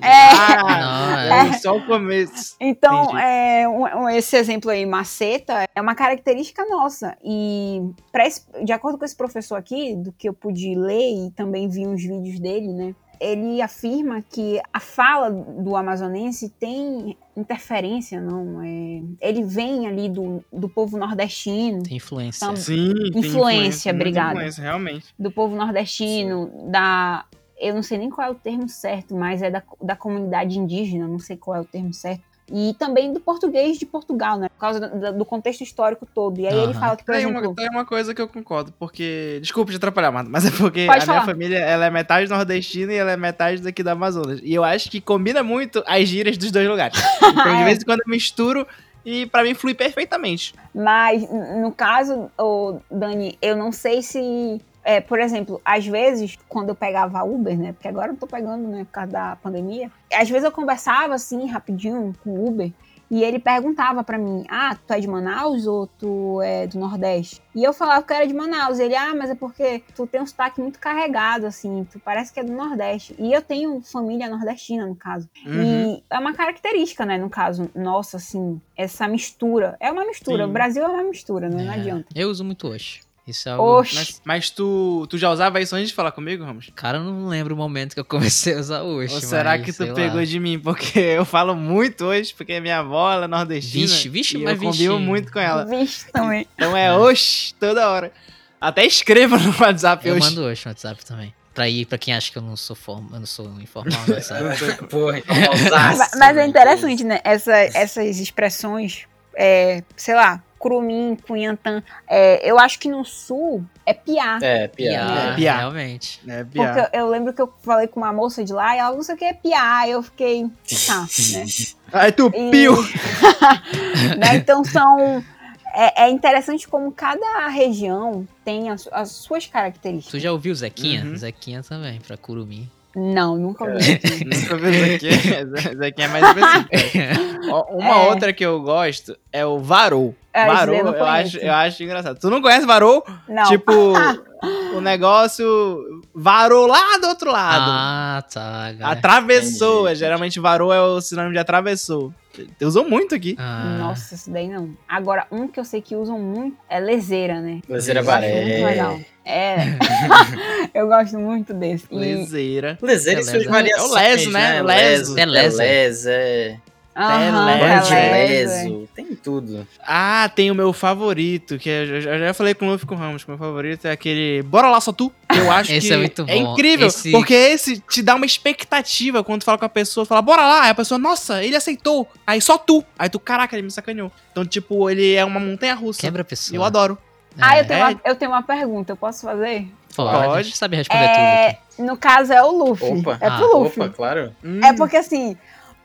É. Ah, Não, é só o começo. Então, é, um- esse exemplo aí, maceta, é uma característica nossa. E esse- de acordo com esse professor aqui, do que eu pude ler e também vi uns vídeos dele, né? Ele afirma que a fala do amazonense tem interferência, não? É, ele vem ali do, do povo nordestino, tem influência. Então, Sim, tem Influência, muita obrigada. influência, realmente. do povo nordestino, da. Eu não sei nem qual é o termo certo, mas é da, da comunidade indígena, não sei qual é o termo certo. E também do português de Portugal, né? Por causa do, do contexto histórico todo. E aí ele Aham. fala que, por Tem exemplo. uma, tem uma coisa que eu concordo, porque. Desculpa te atrapalhar, Marta, mas é porque Pode a falar. minha família ela é metade nordestina e ela é metade daqui da Amazonas. E eu acho que combina muito as gírias dos dois lugares. Então, de É. vez em quando eu misturo e pra mim flui perfeitamente. Mas, no caso, ô, Dani, eu não sei se. É, por exemplo, às vezes, quando eu pegava Uber, né? Porque agora eu tô pegando, né? Por causa da pandemia. Às vezes eu conversava assim, rapidinho, com o Uber. E ele perguntava pra mim: Ah, tu é de Manaus ou tu é do Nordeste? E eu falava que eu era de Manaus. Ele, ah, mas é porque tu tem um sotaque muito carregado, assim, tu parece que é do Nordeste. E eu tenho família nordestina, no caso. Uhum. E é uma característica, né, no caso, nossa, assim, essa mistura. É uma mistura. Sim. O Brasil é uma mistura, né? Não É, adianta. Eu uso muito hoje. Isso é algo... Mas, mas tu, tu já usava isso antes de falar comigo, Ramos? Cara, eu não lembro o momento que eu comecei a usar hoje. Ou será que tu pegou de mim? Porque eu falo muito hoje, porque minha avó ela é nordestina. Vixe, vixe, e mas eu vixe. muito com ela. Vixe também. Então é oxe, toda hora. Até escreva no WhatsApp Eu hoje. mando hoje no WhatsApp também. Pra ir, pra quem acha que eu não sou form... eu não sou informal, né, sabe? Porra, Mas, mas é interessante, né? Essa, essas expressões, é, sei lá, curumim, cunhantã. É, eu acho que no sul é piá. É, Piá. É, piá. realmente. É, Porque Bia. eu, eu lembro que eu falei com uma moça de lá e ela não sei o que é piá. E eu fiquei. Tá, né? Aí tu E- piu. né? Então são. É, é interessante como cada região tem as, as suas características. Tu já ouviu Zequinha? Uhum. Zequinha também, pra curumim. Não, nunca ouvi. Nunca vi isso aqui. Isso aqui é mais específico. Uma É. outra que eu gosto é o Varou. É, Varou, eu eu acho, eu acho engraçado. Tu não conhece Varou? Não. Tipo, o negócio varou lá do outro lado. Ah, tá. agora- Atravessou. Entendi. é, Geralmente varou é o sinônimo de atravessou. Usou muito aqui. Ah, Nossa, isso daí não. Agora, um que eu sei que usam muito é leseira, né? Lezeira Eu acho muito legal. É. eu gosto muito desse. E, Lezeira. Lezeira e É suas leso. variações, É o leso, né? Leso, É leso. Leso, é... Aham, É, Band é, leso, tem tudo. Ah, tem o meu favorito, que eu já, eu já falei com o Luffy com o Ramos, que o meu favorito é aquele Bora Lá Só Tu. Eu acho Esse que é muito bom. incrível, Esse- porque esse te dá uma expectativa quando tu fala com a pessoa, fala, bora lá, aí a pessoa, nossa, ele aceitou, aí só tu, aí tu, caraca, ele me sacaneou. Então, tipo, ele é uma montanha-russa, Quebra a pessoa. eu adoro. Ah, É, eu tenho, É. uma, eu tenho uma pergunta, eu posso fazer? Pode. Pode. A gente sabe responder tudo É, aqui. no caso é o Luffy. Opa. É pro Ah, Luffy. Opa, claro. Hum, É porque assim,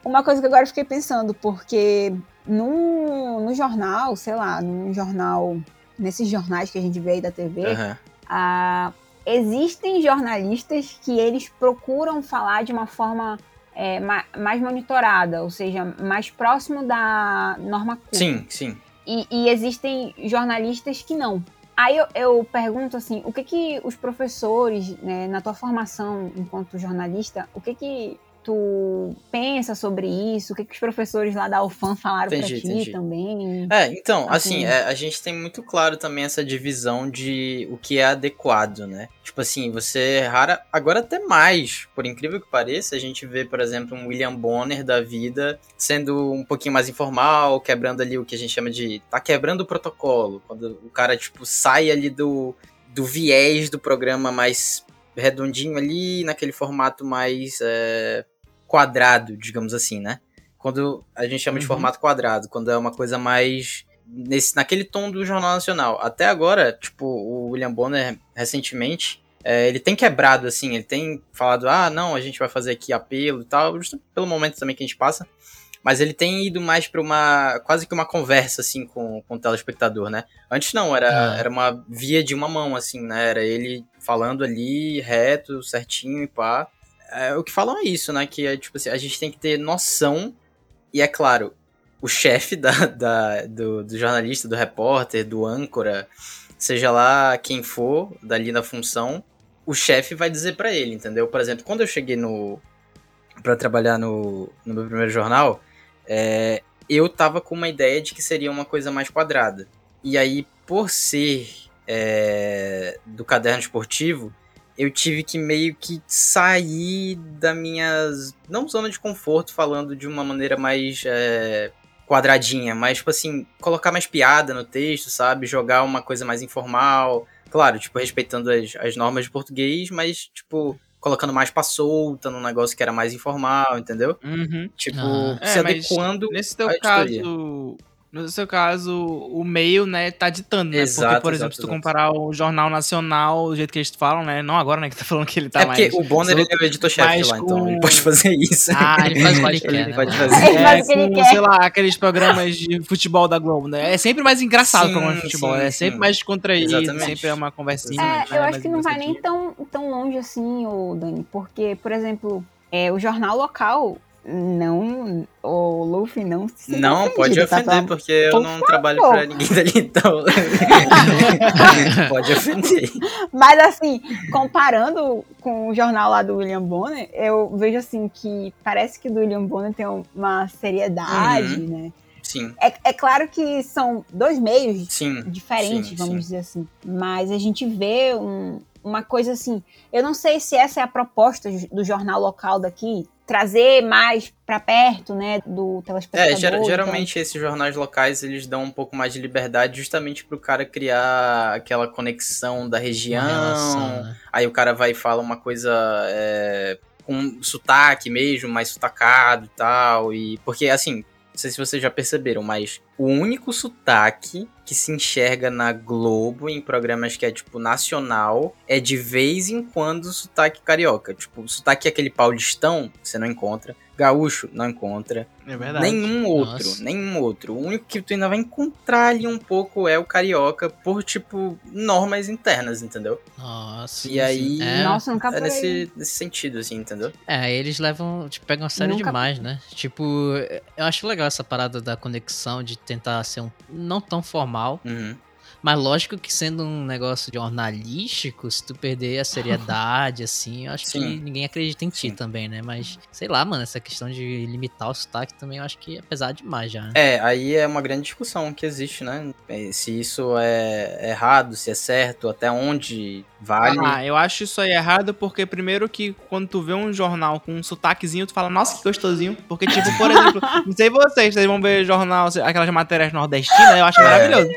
uma coisa que agora eu fiquei pensando, porque no, no jornal, sei lá, no jornal, nesses jornais que a gente vê aí da TV, Aham. ah, existem jornalistas que eles procuram falar de uma forma é, ma- mais monitorada, ou seja, mais próximo da norma culta. Sim, sim. E, e existem jornalistas que não. Aí eu, eu pergunto assim, o que que os professores, né, na tua formação enquanto jornalista, o que que tu pensa sobre isso? O que que os professores lá da UFAM falaram pra ti entendi. também? É, então, Assim. assim, é, a gente tem muito claro também essa divisão de o que é adequado, né? Tipo assim, você rara. Agora até mais, por incrível que pareça, a gente vê, por exemplo, um William Bonner da vida sendo um pouquinho mais informal, quebrando ali o que a gente chama de. tá quebrando o protocolo. Quando o cara, tipo, sai ali do, do viés do programa mais redondinho ali, naquele formato mais é, quadrado, digamos assim, né? Quando a gente chama de Uhum. formato quadrado, quando é uma coisa mais nesse, naquele tom do Jornal Nacional. Até agora, tipo, o William Bonner, recentemente, é, ele tem quebrado, assim, ele tem falado, ah, não, a gente vai fazer aqui apelo e tal, justo pelo momento também que a gente passa. Mas ele tem ido mais pra uma. quase que uma conversa, assim, com, com o telespectador, né? Antes não, era, Ah. era uma via de uma mão, assim, né? Era ele falando ali, reto, certinho e pá. É, o que falam é isso, né? Que é tipo assim, a gente tem que ter noção, e é claro, o chefe da, da- do, do jornalista, do repórter, do âncora, seja lá quem for, dali na função, o chefe vai dizer pra ele, entendeu? Por exemplo, quando eu cheguei no. pra trabalhar no, no meu primeiro jornal, é, eu tava com uma ideia de que seria uma coisa mais quadrada. E aí, por ser é, do caderno esportivo, eu tive que meio que sair da minha. não zona de conforto, falando de uma maneira mais é, quadradinha, mas, tipo assim, colocar mais piada no texto, sabe? Jogar uma coisa mais informal. Claro, tipo, respeitando as, as normas de português, mas, tipo, colocando mais pra solta num negócio que era mais informal, entendeu? Uhum. Tipo, Ah. se É, adequando. Nesse teu editoria. No seu caso, o meio, né, tá ditando, né? Porque, Exato, por exemplo, exato, se tu exato. comparar o Jornal Nacional, o jeito que eles falam, né? Não agora, né, que tá falando que ele tá é porque mais... o Bonner ele é o editor-chefe lá, então com- ele pode fazer isso. Ah, Ele faz o que pode ele quer, ele né, pode fazer. Ele faz o que ele com, quer. sei lá, aqueles programas de futebol da Globo, né? É sempre mais engraçado Sim, o programa de futebol, sim, é sim. sempre mais descontraído, Exatamente. sempre é uma conversinha. É, né, eu acho mais que não vai nem tão, tão longe assim, ô Dani, porque, por exemplo, é, o jornal local não. O Luffy não se Não, pode ofendido, tá ofender, falando? porque eu Por não trabalho favor. pra ninguém dali, então. pode ofender. Mas assim, comparando com o jornal lá do William Bonner, eu vejo assim que parece que do William Bonner tem uma seriedade, Uhum. né? Sim, É, é claro que são dois meios sim. diferentes, sim, vamos sim. dizer assim. Mas a gente vê um- uma coisa assim. Eu não sei se essa é a proposta do jornal local daqui, trazer mais pra perto, né, do telespectador. É, ger- então- geralmente esses jornais locais eles dão um pouco mais de liberdade justamente pro cara criar aquela conexão da região. Relação, né? Aí o cara vai e fala uma coisa é, com sotaque mesmo, mais sotacado e tal. E, porque, assim, não sei se vocês já perceberam, mas o único sotaque que se enxerga na Globo em programas que é, tipo, nacional é de vez em quando sotaque carioca. Tipo, sotaque aquele paulistão, você não encontra. Gaúcho, não encontra. É verdade. Nenhum outro, Nossa. nenhum outro. O único que tu ainda vai encontrar ali um pouco é o carioca, por, tipo, normas internas, entendeu? Nossa. e aí, É. Nossa, nunca é nesse, nesse sentido, assim, entendeu? É, eles levam, tipo, pegam a sério Nunca- demais, né? Tipo, eu acho legal essa parada da conexão, de tentar ser um não tão formal, Uhum. Mas lógico que sendo um negócio jornalístico, se tu perder a seriedade, assim, eu acho que Sim. ninguém acredita em ti Sim. também, né? Mas, sei lá, mano, essa questão de limitar o sotaque também eu acho que é pesado demais já, né? É, aí é uma grande discussão que existe, né? É, Se isso é errado, se é certo, até onde vale. Ah, eu acho isso aí errado porque, primeiro, que quando tu vê um jornal com um sotaquezinho, tu fala, nossa, que gostosinho. Porque, tipo, por exemplo, não sei vocês, vocês vão ver jornal, aquelas matérias nordestinas, eu acho É. maravilhoso.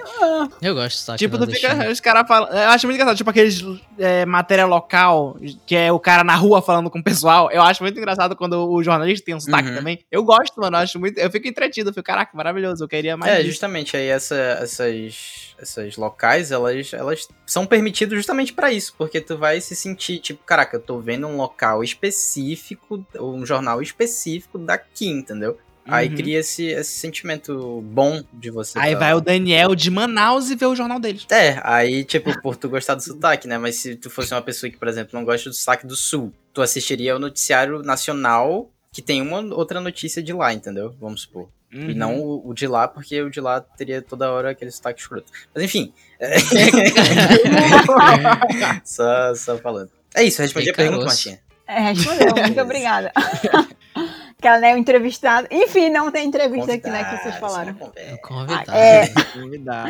Eu gosto do sotaque Tipo, tu fica, os caras falam. Eu acho muito engraçado, tipo, aqueles é, matéria local, que é o cara na rua falando com o pessoal. Eu acho muito engraçado quando o jornalista tem um sotaque Uhum. também. Eu gosto, mano, eu acho muito. Eu fico entretido, eu fico, caraca, maravilhoso, eu queria mais. É, disso. justamente, aí essa- essas, essas locais, elas, elas são permitidas justamente pra isso, porque tu vai se sentir, tipo, caraca, eu tô vendo um local específico, um jornal específico daqui, entendeu? Aí Uhum. cria esse, esse sentimento bom de você. Aí tá- vai o Daniel de Manaus e vê o jornal deles. É, aí, tipo, por tu gostar do sotaque, né? Mas se tu fosse uma pessoa que, por exemplo, não gosta do sotaque do sul, tu assistiria o noticiário nacional que tem uma outra notícia de lá, entendeu? Vamos supor. E Uhum. não o, o de lá, porque o de lá teria toda hora aquele sotaque escroto. Mas enfim. é- só, só falando. É isso, respondi a pergunta. Martinha. É, respondeu, muito obrigada. que ela não é o entrevistado. Enfim, não tem entrevista aqui, né, que vocês falaram. só conversa. Convidado. É, Convidado.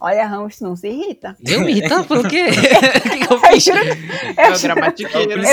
olha, Ramos, não se irrita. Eu me irritar por quê? Que, eu fiz? Eu É juro- É. Eu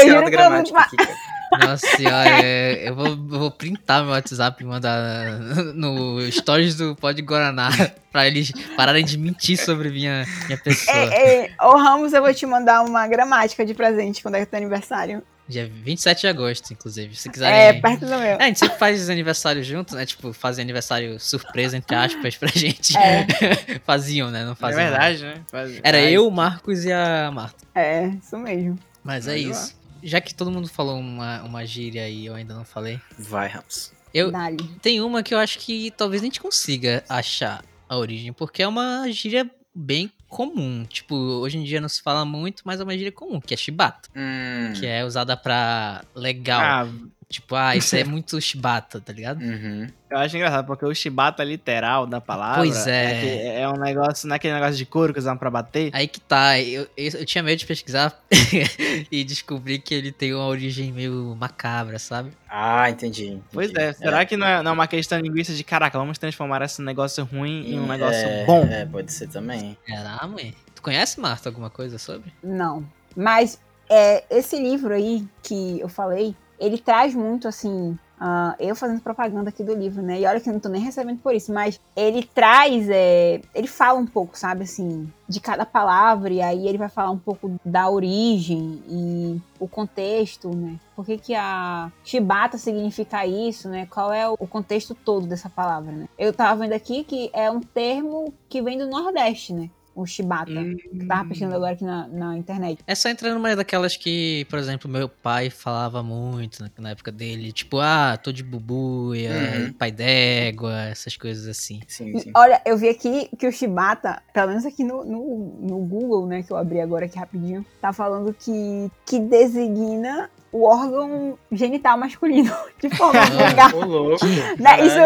que eu não gramática aqui, cara. Nossa senhora, é, eu vou, eu vou printar meu WhatsApp e mandar no stories do Pod Guaraná pra eles pararem de mentir sobre minha, minha pessoa. É, é, ô Ramos, eu vou te mandar uma gramática de presente quando é teu aniversário. Dia 27 de agosto, inclusive. Se É, quiserem. perto do meu. É, a gente sempre faz aniversário junto, né? Tipo, fazem aniversário surpresa, entre aspas, pra gente. É. Faziam, né? Não É faziam. verdade, né? Faz- Era eu, o Marcos e a Marta. É, isso mesmo. Mas é Aí lá. Já que todo mundo falou uma, uma gíria aí, eu ainda não falei. Vai, Ramos. Eu, Dali. Tem uma que eu acho que talvez a gente consiga achar a origem, porque é uma gíria bem comum. Tipo, hoje em dia não se fala muito, mas é uma gíria comum, que é chibata. Hum. Que é usada pra legal. Ah, Tipo, ah, isso é muito chibata, tá ligado? Uhum. eu acho engraçado, porque o chibata literal da palavra. Pois é. que é um negócio, não é aquele negócio de couro que usavam pra bater. Aí que tá, eu, eu, eu tinha medo de pesquisar e descobri que ele tem uma origem meio macabra, sabe? Ah, entendi. Pois entendi. é, será que não é, não é uma questão linguista de caraca, vamos transformar esse negócio ruim em um negócio é, bom? É, pode ser também. Será, mãe? Tu conhece, Marta, alguma coisa sobre? Não. Mas é, esse livro aí que eu falei, ele traz muito assim. ah, eu fazendo propaganda aqui do livro, né? E olha que eu não tô nem recebendo por isso, mas ele traz, é, ele fala um pouco, sabe, assim, de cada palavra, e aí ele vai falar um pouco da origem e o contexto, né? Por que, que a chibata significa isso, né? Qual é o contexto todo dessa palavra, né? Eu tava vendo aqui que é um termo que vem do Nordeste, né? O chibata. Hum. que tava pesquisando agora aqui na, na internet. É só entrando numa daquelas que, por exemplo, meu pai falava muito na, na época dele. Tipo, ah, tô de bubuia, Uhum. pai d'égua, essas coisas assim. Sim, E sim. olha, eu vi aqui que o Shibata, pelo menos aqui no, no, no Google, né, que eu abri agora aqui rapidinho, tá falando que, que designa o órgão genital masculino, de forma vulgar. Louco. Né, Isso,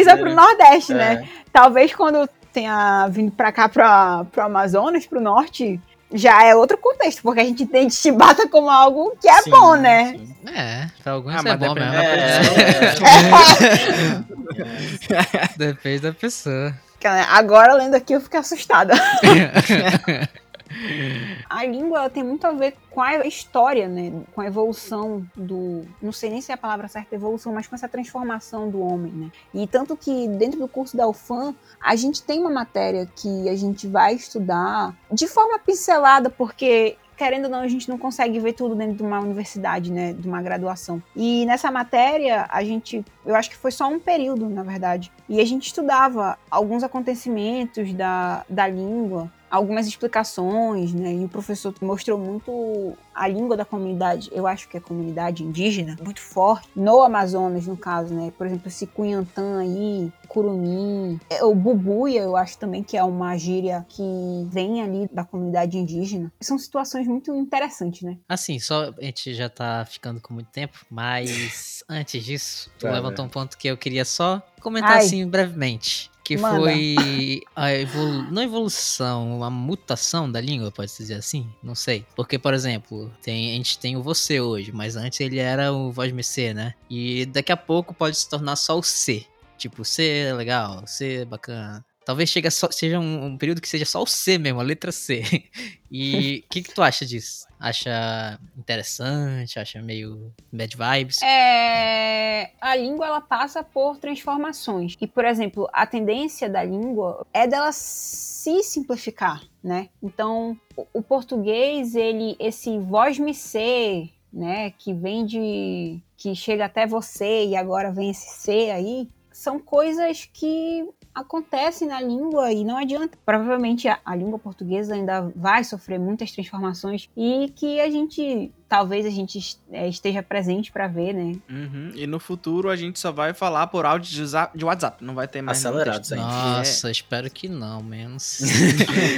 isso é pro. Nordeste, É. né? Talvez quando tenha vindo pra cá, pra, pro Amazonas, pro Norte, já é outro contexto, porque a gente entende Shibata como algo que é Sim, bom, né? sim. É, pra alguns Ah, é bom depende mesmo. É, Depende da pessoa. Agora, lendo aqui, eu fiquei assustada. A língua ela tem muito a ver com a história, né? Com a evolução do. Não sei nem se é a palavra certa evolução, mas com essa transformação do homem, né? E tanto que dentro do curso da UFAM, a gente tem uma matéria que a gente vai estudar de forma pincelada, porque. Querendo ou não, a gente não consegue ver tudo dentro de uma universidade, né? De uma graduação. E nessa matéria, a gente. Eu acho que foi só um período, na verdade. E a gente estudava alguns acontecimentos da, da língua, algumas explicações, né? E o professor mostrou muito a língua da comunidade, eu acho que é a comunidade indígena, muito forte, no Amazonas, no caso, né? Por exemplo, esse Cunhantã aí, Curumim, é, o Bubuia, eu acho também que é uma gíria que vem ali da comunidade indígena. São situações muito interessantes, né? Assim, só a gente já tá ficando com muito tempo, mas antes disso, tu Tá, levantou um ponto que eu queria só comentar Ai. assim brevemente. Que foi a evolu não evolução, a mutação da língua, pode dizer assim? Não sei. Porque, por exemplo, tem, a gente tem o você hoje, mas antes ele era o voz MC, né? E daqui a pouco pode se tornar só o C. Tipo, C é legal, C é bacana. Talvez chegue a só- seja um, um período que seja só o C mesmo, a letra C. E o que, que tu acha disso? Acha interessante? Acha meio bad vibes? É, a língua ela passa por transformações. E, por exemplo, a tendência da língua é dela se simplificar, né? Então, o, o português, ele esse voz-me ser, né, que vem de que chega até você e agora vem esse ser aí, são coisas que acontecem na língua e não adianta. Provavelmente a, a língua portuguesa ainda vai sofrer muitas transformações e que a gente talvez a gente eh, esteja presente para ver, né? Uhum. E no futuro a gente só vai falar por áudio de, zap- de WhatsApp, não vai ter mais Acelerado, sim. Nossa, espero que não, menos.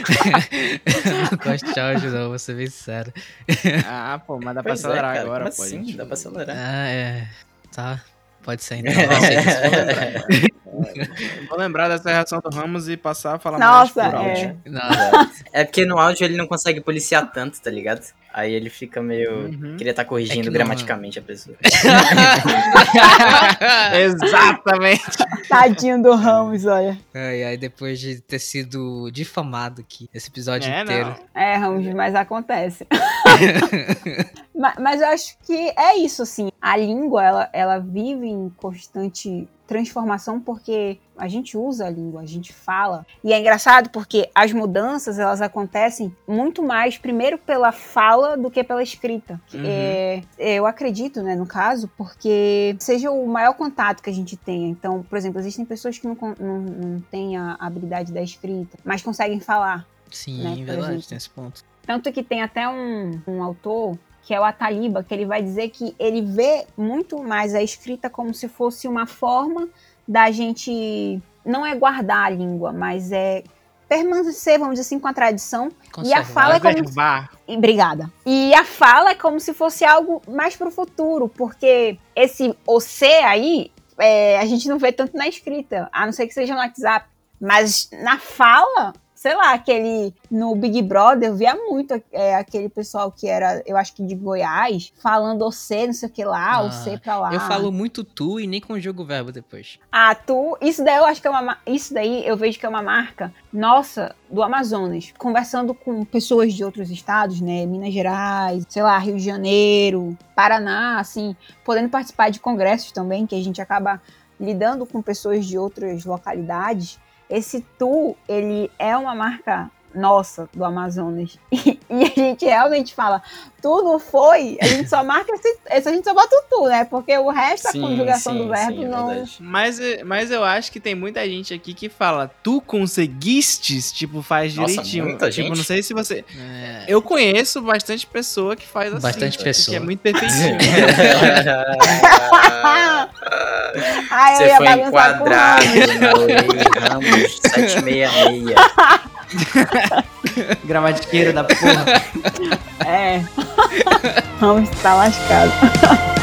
não gosto de áudio, não, vou ser bem sincero. Ah, pô, mas dá pra Pois é, acelerar cara, agora, pô. assim? gente. Dá pra acelerar. Ah, é. Tá. Pode ser então. Vou lembrar dessa reação do Ramos e passar a falar Nossa, mais por é. áudio. Não, É porque no áudio ele não consegue policiar tanto, tá ligado? Aí ele fica meio. Uhum. Queria estar É corrigindo que não- gramaticamente a pessoa. Exatamente. Tadinho do Ramos, olha. Ai, ai, depois de ter sido difamado aqui, esse episódio É, inteiro. não. É, Ramos, mas acontece. Ma- mas, eu acho que é isso, assim. A língua, ela, ela vive em constante transformação porque a gente usa a língua, a gente fala. E é engraçado porque as mudanças, elas acontecem muito mais, primeiro pela fala do que pela escrita. Uhum. É, eu acredito, né, no caso, porque seja o maior contato que a gente tenha. Então, por exemplo, existem pessoas que não, não, não têm a habilidade da escrita, mas conseguem falar. Sim, Né, verdade, exemplo. tem esse ponto. Tanto que tem até um, um autor, que é o Ataliba, que ele vai dizer que ele vê muito mais a escrita como se fosse uma forma da gente não é guardar a língua, mas é permanecer, vamos dizer assim, com a tradição. E a Conservar. fala é como Preservar. e Obrigada. E a fala é como se fosse algo mais pro futuro, porque esse OC aí, é, a gente não vê tanto na escrita, a não ser que seja no WhatsApp. Mas na fala, sei lá, aquele. No Big Brother, eu via muito é, aquele pessoal que era, eu acho que de Goiás, falando OC, não sei o que lá, Ah, OC pra lá. Eu falo muito tu e nem conjugo o verbo depois. Ah, tu. Isso daí eu acho que é uma. ma- Isso daí eu vejo que é uma marca nossa do Amazonas. Conversando com pessoas de outros estados, né? Minas Gerais, sei lá, Rio de Janeiro, Paraná, assim, podendo participar de congressos também, que a gente acaba lidando com pessoas de outras localidades. Esse tu, ele é uma marca nossa do Amazonas. E, e a gente realmente fala, tu não foi, a gente só marca esse, esse a gente só bota o tu, né? Porque o resto, Sim, a conjugação sim, do verbo sim, é não. verdade. Mas, eh, mas eu acho que tem muita gente aqui que fala, tu conseguistes, tipo, faz Nossa, direitinho. muita tipo, gente? não sei se você. É, Eu conheço bastante pessoa que faz assim. Bastante Que pessoa. é muito perfeitinho. Ai, eu Você ia foi enquadrado Lei Ramos 766. Gramatiqueiro da porra. É. Ramos tá lascado.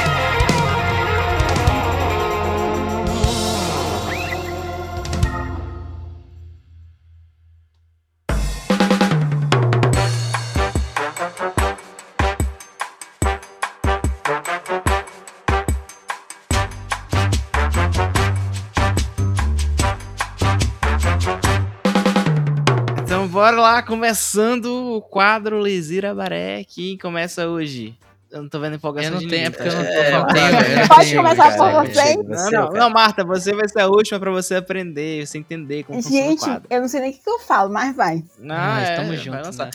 bora lá, começando o quadro Lesira Baré, que começa hoje. Eu não tô vendo empolgação Eu não de tenho, é porque eu tá? não, É, eu não Pode tenho, começar cara. por você. Não, não, não, Marta, você vai ser a última pra você aprender, você entender como funciona o Gente, eu não sei nem o que que eu falo, mas vai. Não, Mas é, tamo junto, né?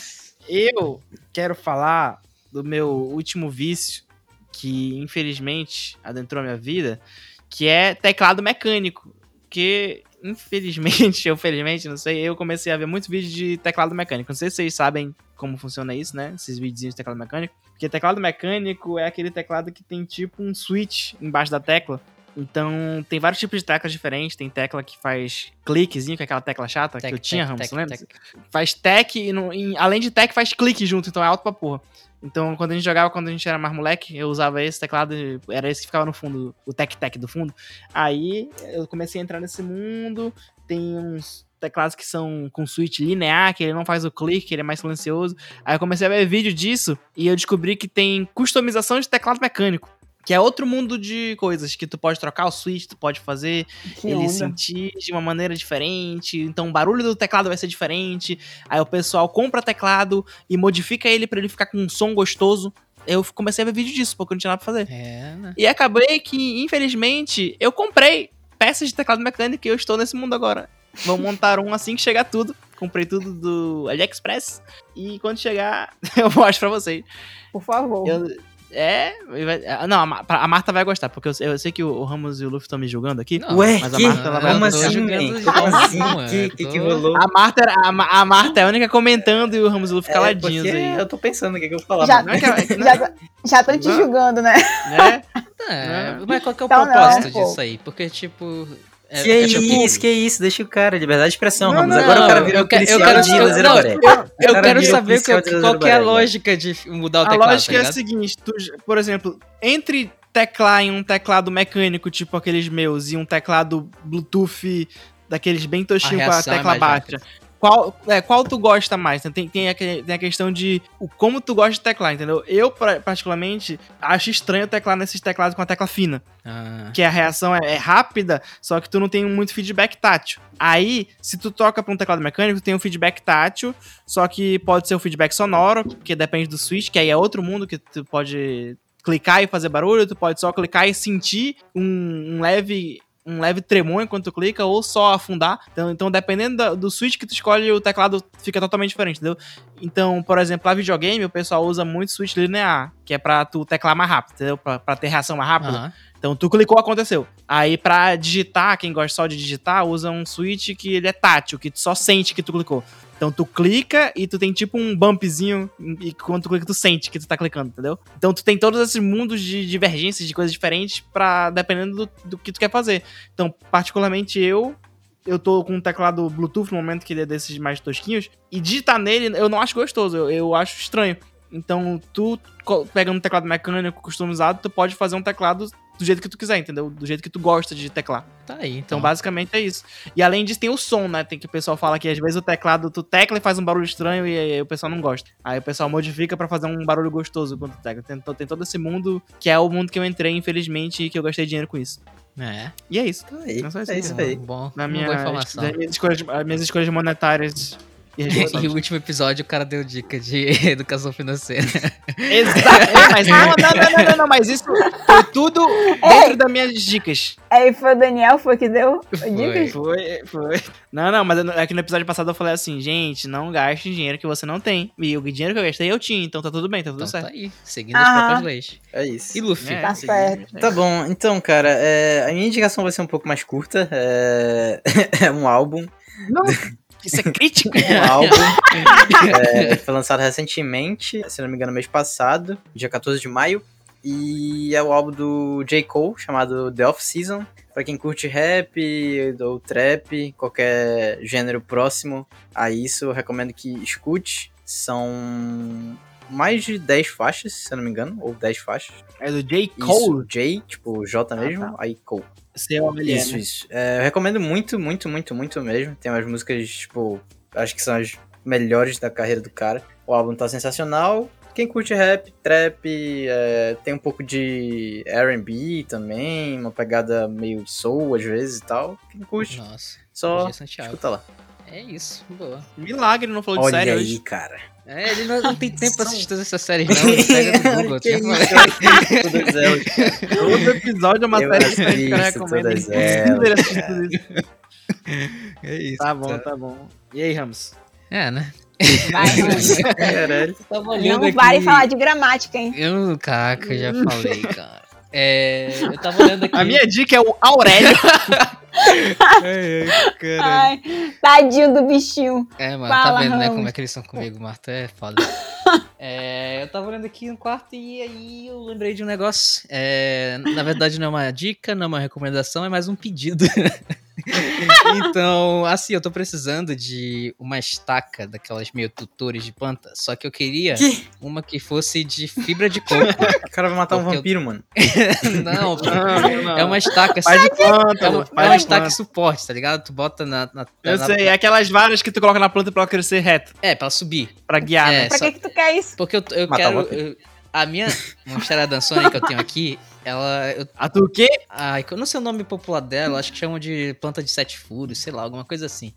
Eu quero falar do meu último vício, que infelizmente adentrou a minha vida, que é teclado mecânico. Que infelizmente, ou felizmente, não sei, eu comecei a ver muitos vídeos de teclado mecânico. Não sei se vocês sabem como funciona isso, né? Esses videozinhos de teclado mecânico. Porque teclado mecânico é aquele teclado que tem tipo um switch embaixo da tecla. Então, tem vários tipos de teclas diferentes. Tem tecla que faz cliquezinho, que é aquela tecla chata Tec, que eu tinha, Ramos, lembra? tec. Faz tec e, e além de tec faz clique junto, então é alto pra porra. Então, quando a gente jogava, quando a gente era mais moleque, eu usava esse teclado, era esse que ficava no fundo, o tec-tec do fundo. Aí, eu comecei a entrar nesse mundo, tem uns teclados que são com switch linear, que ele não faz o clique, ele é mais silencioso. Aí eu comecei a ver vídeo disso, e eu descobri que tem customização de teclado mecânico. Que é outro mundo de coisas, que tu pode trocar o switch, tu pode fazer Que ele onda. sentir de uma maneira diferente, então o barulho do teclado vai ser diferente. Aí o pessoal compra teclado e modifica ele pra ele ficar com um som gostoso. Eu comecei a ver vídeo disso, porque eu não tinha nada pra fazer. É, né? E acabei que, infelizmente, eu comprei peças de teclado mecânico e eu estou nesse mundo agora. Vou montar um assim que chegar tudo. Comprei tudo do AliExpress. E quando chegar, eu mostro pra vocês. Por favor. Eu- é, vai- ah, não, a Ma- a Marta vai gostar, porque eu, eu sei que o Ramos e o Luffy estão me julgando aqui. Não, Ué, mas a que? Marta, ela vai Como assim, Como boa, assim? mano. Que, que, que rolou? A Marta, era- a, a Marta é a única comentando e o Ramos e o Luffy caladinhos É, porque aí. Eu tô pensando o que, que eu vou falar. Já- Não é que, Já, já estão te Não. julgando, né? né? É, mas qual que é o Então não, propósito pô. disso aí? Porque, tipo. É, que é isso, tipo- que isso, deixa o cara, liberdade de expressão, Não, Ramos. não, Agora o cara eu virou quero- eu policial quero- de eu- não. Eu quero saber policial qual, que é a lógica de mudar o A teclado, lógica tá é a seguinte, tu, por exemplo, entre teclar em um teclado mecânico, tipo aqueles meus, e um teclado Bluetooth daqueles bem tosquinhos A com a é tecla mais baixa. Qual, é, qual tu gosta mais? Tem, tem, a, tem a questão de o como tu gosta de teclar, entendeu? Eu, particularmente, acho estranho teclar nesses teclados com a tecla fina. Ah, que a reação é, é rápida, só que tu não tem muito feedback tátil. Aí, se tu toca pra um teclado mecânico, tu tem um feedback tátil, só que pode ser um feedback sonoro, que depende do switch, que aí é outro mundo que tu pode clicar e fazer barulho, tu pode só clicar e sentir um, um leve um leve tremor enquanto tu clica ou só afundar. Então, então dependendo da- do switch que tu escolhe, o teclado fica totalmente diferente, entendeu? Então, por exemplo, pra videogame, o pessoal usa muito switch linear, que é pra tu teclar mais rápido, entendeu? Pra, pra ter reação mais rápida. aham. Então tu clicou, aconteceu. Aí pra digitar, quem gosta só de digitar, usa um switch que ele é tátil, que tu só sente que tu clicou. Então tu clica e tu tem tipo um bumpzinho e quando tu clica tu sente que tu tá clicando, entendeu? Então tu tem todos esses mundos de divergências, de coisas diferentes para dependendo do, do que tu quer fazer. Então, particularmente eu, eu tô com um teclado Bluetooth no momento que ele é desses mais tosquinhos, e digitar nele eu não acho gostoso, eu, eu acho estranho. Então, tu pegando um teclado mecânico customizado, tu pode fazer um teclado do jeito que tu quiser, entendeu? Do jeito que tu gosta de teclar. Tá aí, Então, então. basicamente é isso. E além disso, tem o som, né? Tem que o pessoal fala que às vezes o teclado tu tecla e faz um barulho estranho e aí o pessoal não gosta. Aí o pessoal modifica pra fazer um barulho gostoso quando tu tecla. Tem, to- tem todo esse mundo que é o mundo que eu entrei, infelizmente, e que eu gastei dinheiro com isso. É, E é isso. Aí, É só isso é isso aí. bom, Na minha, boa informação. escolhas, minhas escolhas monetárias e E, e o último episódio o cara deu dica de educação financeira. Exato. É, mas não, não, não, não, não, não, mas isso foi tudo dentro das minhas dicas. Aí foi o Daniel foi que deu a Foi. dica? Foi, foi. Não, não, mas é que no episódio passado eu falei assim, gente, não gaste dinheiro que você não tem. E o dinheiro que eu gastei eu tinha, então tá tudo bem, tá tudo Então certo. tá aí, seguindo as Aham. próprias leis. É isso. E Luffy? É, Tá certo. é. Tá bom, então, cara, é, a minha indicação vai ser um pouco mais curta. É, é um álbum. Não, isso é crítica. Um álbum. é, foi lançado recentemente, se não me engano, mês passado, dia 14 de maio. E é o álbum do J. Cole, chamado The Off Season. Pra quem curte rap ou trap, qualquer gênero próximo a isso, eu recomendo que escute. São mais de 10 faixas, se eu não me engano, ou 10 faixas. É do J. Isso, Cole. J, tipo J mesmo, tá. aí Cole. C-O-L-E, Isso, né? isso. É, eu recomendo muito, muito, muito, muito mesmo. Tem umas músicas, tipo, acho que são as melhores da carreira do cara. O álbum tá sensacional. Quem curte rap, trap, é, tem um pouco de R&B também, uma pegada meio soul às vezes e tal. Quem curte, Nossa, só escuta lá. É isso, boa. Milagre não falou de Olha série aí, hoje. cara. É, ele não, não tem tempo pra assistir todas essas séries, não. Ele pega no Google. Que tipo, todas elas, cara. Todo episódio é uma Eu série que eu assisto recomendo. todas É impossível ele elas, assistir tudo isso. É isso. Tá bom, tá bom. E aí, Ramos? É, né? Vai. Caralho. Não aqui... vale falar de gramática, hein? Eu, caraca, eu já falei, cara. É, eu tava olhando aqui... A minha dica é o Aurélio. Ai, ai. Ai, tadinho do bichinho. É, mano, Fala, tá vendo, né, Ramos. como é que eles são comigo, Marta? É foda. É, eu tava olhando aqui no quarto e aí eu lembrei de um negócio. É, na verdade, não é uma dica, não é uma recomendação, é mais um pedido. então, assim, eu tô precisando de uma estaca daquelas meio tutores de planta, só que eu queria Que? uma que fosse de fibra de coco. O cara vai matar um Porque eu- vampiro, mano. não, Não, não. é uma estaca. Faz de planta, É uma, faz é uma de estaca planta. suporte, tá ligado? Tu bota na. na- Eu na- sei, é aquelas varas que tu coloca na planta pra ela crescer reto, É, pra ela subir. pra guiar, É, né? Pra só- que que tu quer isso? Porque eu, eu Matar quero. eu- a minha monstera dançona que eu tenho aqui, ela. Eu, A tu o quê? ai, eu não sei o nome popular dela, acho que chamam de planta de sete furos, sei lá, alguma coisa assim.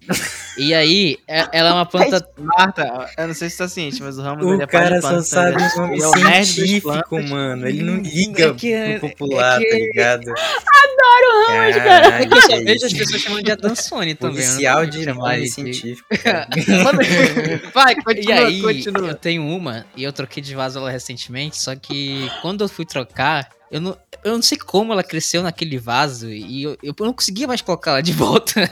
E aí, é- ela é uma planta. Marta, eu não sei se tu tá ciente, mas o Ramos ele O é cara só planta, sabe né? é o científicos, plantas. mano. Ele não liga É que é- pro popular, é que- tá ligado? Adoro Ramos, cara. É que eu só vejo as pessoas chamando de Adansone também. Policial vou de ele de- científico. cara. Vai, E continua, aí, continua. eu tenho uma e eu troquei de vaso ela recentemente, só que quando eu fui trocar, eu não, eu não sei como ela cresceu naquele vaso e eu, eu não conseguia mais colocar ela de volta.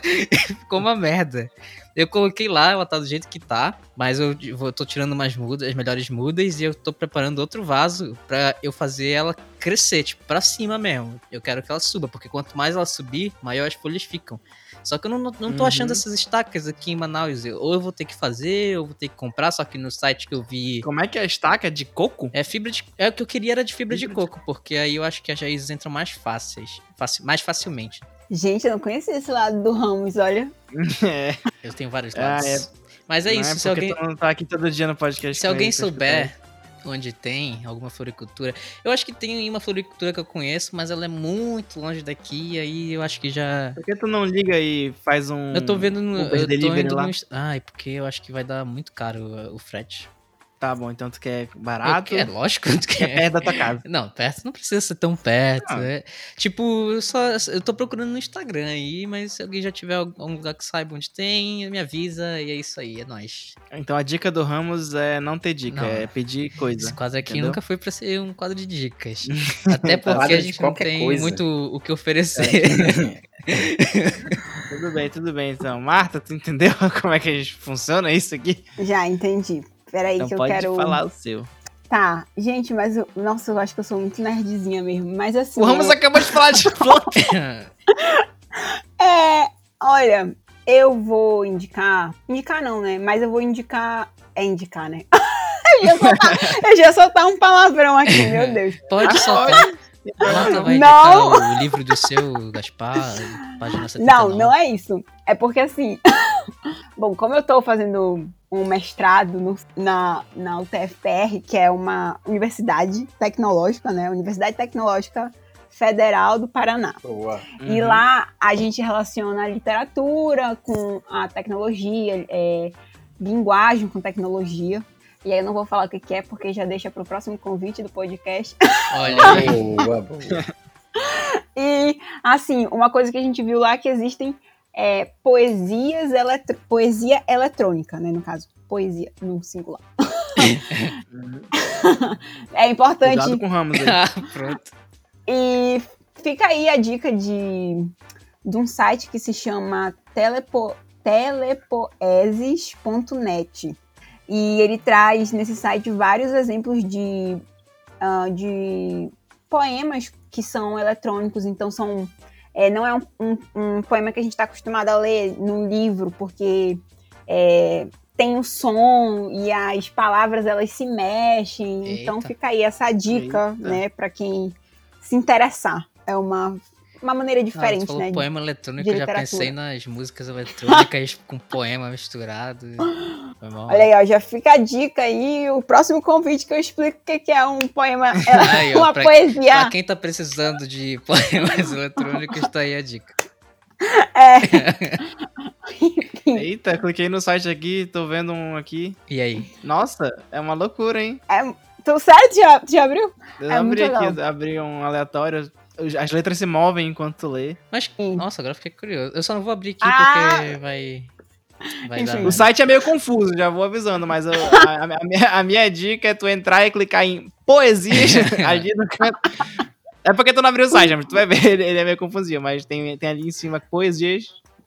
Ficou uma merda. Eu coloquei lá, ela tá do jeito que tá, mas eu, vou- tô tirando umas mudas, as melhores mudas, e eu tô preparando outro vaso pra eu fazer ela crescer, tipo, pra cima mesmo. Eu quero que ela suba, porque quanto mais ela subir, maior as folhas ficam. Só que eu não, não tô Uhum. achando essas estacas aqui em Manaus. Eu- Ou eu vou ter que fazer, ou eu vou ter que comprar, só que no site que eu vi. Como é que é a estaca? De coco? É fibra de. É o que eu queria era de fibra, de Fibra coco, porque aí eu acho que as raízes entram mais fáceis. faci- mais facilmente. Gente, eu não conhecia esse lado do Ramos, olha. É. Eu tenho vários Ah, lados. é. Mas é Não isso, é se alguém. não tá aqui todo dia no podcast. Se alguém souber onde tem alguma floricultura. Eu acho que tem uma floricultura que eu conheço, mas ela é muito longe daqui, aí eu acho que já. Por que tu não liga e faz um. Eu tô vendo no. Uber Eu tô indo lá? no. Ai, porque eu acho que vai dar muito caro o frete. Tá bom, então tu quer barato? É lógico que É perto da tua casa. Não, perto não precisa ser tão perto. Né? Tipo, eu só eu tô procurando no Instagram aí, mas se alguém já tiver algum lugar que saiba onde tem, me avisa e é isso aí, é nóis. Então a dica do Ramos é não ter dica, Não. é pedir Esse coisa. quadro aqui entendeu? nunca foi pra ser um quadro de dicas. Até porque a gente não tem coisa. muito o que oferecer. Tudo bem, tudo bem. Então, Marta, tu entendeu como é que a gente funciona isso aqui? Já entendi. Peraí Então que eu pode quero. falar o seu. Tá, gente, mas eu... nossa, eu acho que eu sou muito nerdzinha mesmo. Mas assim. O Ramos é... acabou de falar de planta. é, olha, eu vou indicar. Indicar não, né? Mas eu vou indicar. É indicar, né? eu, ia soltar, eu já ia soltar um palavrão aqui, meu Deus. Pode soltar. Não. indicar o livro do seu, Gaspar, página 79. Não, não é isso. É porque assim. Bom, como eu tô fazendo um mestrado no- na, na UTFPR, que é uma universidade tecnológica, né? Universidade Tecnológica Federal do Paraná. Boa. E Uhum. lá a gente relaciona a literatura com a tecnologia, é, linguagem com tecnologia. E aí eu não vou falar o que que é, porque já deixa pro próximo convite do podcast. Olha aí. Boa, boa. E, assim, uma coisa que a gente viu lá é que existem é, poesias, eletro- poesia eletrônica, né, no caso. Poesia, no singular. é importante. Cuidado com o Ramos aí. Ah, pronto. E fica aí a dica de, de um site que se chama telepo, telepoeses.net. E ele traz nesse site vários exemplos de, ah, de poemas que são eletrônicos, então são. É, não é um, um- um poema que a gente está acostumado a ler num livro, porque é, tem o som e as palavras elas se mexem. Então Eita. fica aí essa dica, Eita. né, para quem se interessar. É uma, uma maneira Ah, diferente, falou né? de- poema eletrônico, de eu já pensei nas músicas eletrônicas com poema misturado. Foi mal. Olha aí, ó, já fica a dica aí. O próximo convite que eu explico o que que é um poema, Aí, ó, uma pra- poesia. Pra quem tá precisando de poemas eletrônicos, tá aí a dica. É. Eita, cliquei no site aqui, tô vendo um aqui. E aí? Nossa, é uma loucura, hein? Tu sério? Tu já, já abriu? Eu É abri aqui, abri um aleatório. As letras se movem enquanto tu lê. Mas, nossa, agora eu fiquei curioso. Eu só não vou abrir aqui Ah! porque vai. Vai dar. Enfim. O site é meio confuso, já vou avisando, mas eu- a, a- a minha, a minha dica é tu entrar e clicar em poesias ali no canto. É porque tu não abriu o site, mas tu vai ver, ele, é meio confusinho, mas tem, tem ali em cima poesias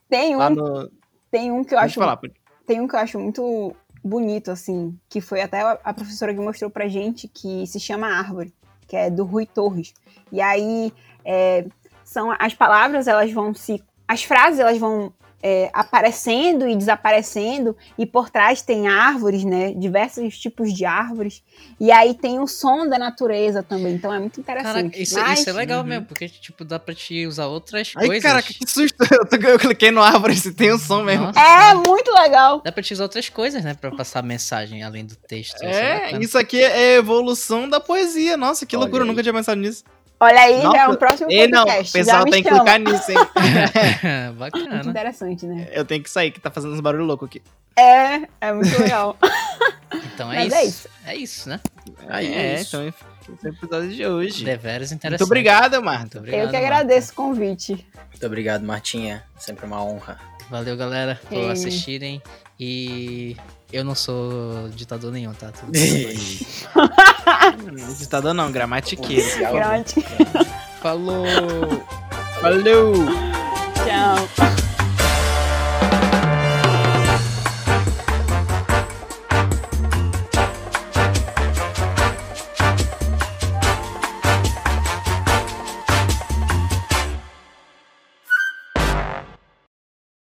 Tem um, no. tem um que eu Pode acho falar, pode. tem um que eu acho muito bonito, assim, que foi até a a professora que mostrou pra gente, que se chama Árvore, que é do Rui Torres. E aí, é, são as palavras, elas vão se... As frases, elas vão é, aparecendo e desaparecendo, e por trás tem árvores, né, diversos tipos de árvores, e aí tem o som da natureza também, então é muito interessante. Caraca, isso, Mas- isso é legal Uhum. mesmo, porque, tipo, dá pra te usar outras Ai, coisas. caraca, que susto! Eu, tô- eu cliquei no árvore se tem um som mesmo. Nossa, É muito legal. Dá pra te usar outras coisas, né? Pra passar mensagem além do texto. isso É, bacana. isso aqui é evolução da poesia. Nossa, que Olha loucura, eu aí. nunca tinha pensado nisso. Olha aí, já é Nossa, um próximo E não, o podcast. já pessoal me tem que clicar nisso, hein? Muito Bacana. interessante, né? eu tenho que sair, que tá fazendo uns barulhos loucos aqui. É, é muito legal. Então é Mas isso. é isso. É isso, né? Aí é, é isso. então esse é o episódio de hoje. Deveras interessante. Muito obrigado, Muito Marta. obrigado. Eu que Marta. agradeço o convite. Muito obrigado, Martinha. Sempre uma honra. Valeu, galera, por Ei. assistirem. E eu não sou ditador nenhum, tá? Tudo bem. Ditador não, gramatiqueiro. Oficial, Grande. Falou! Valeu! Tchau.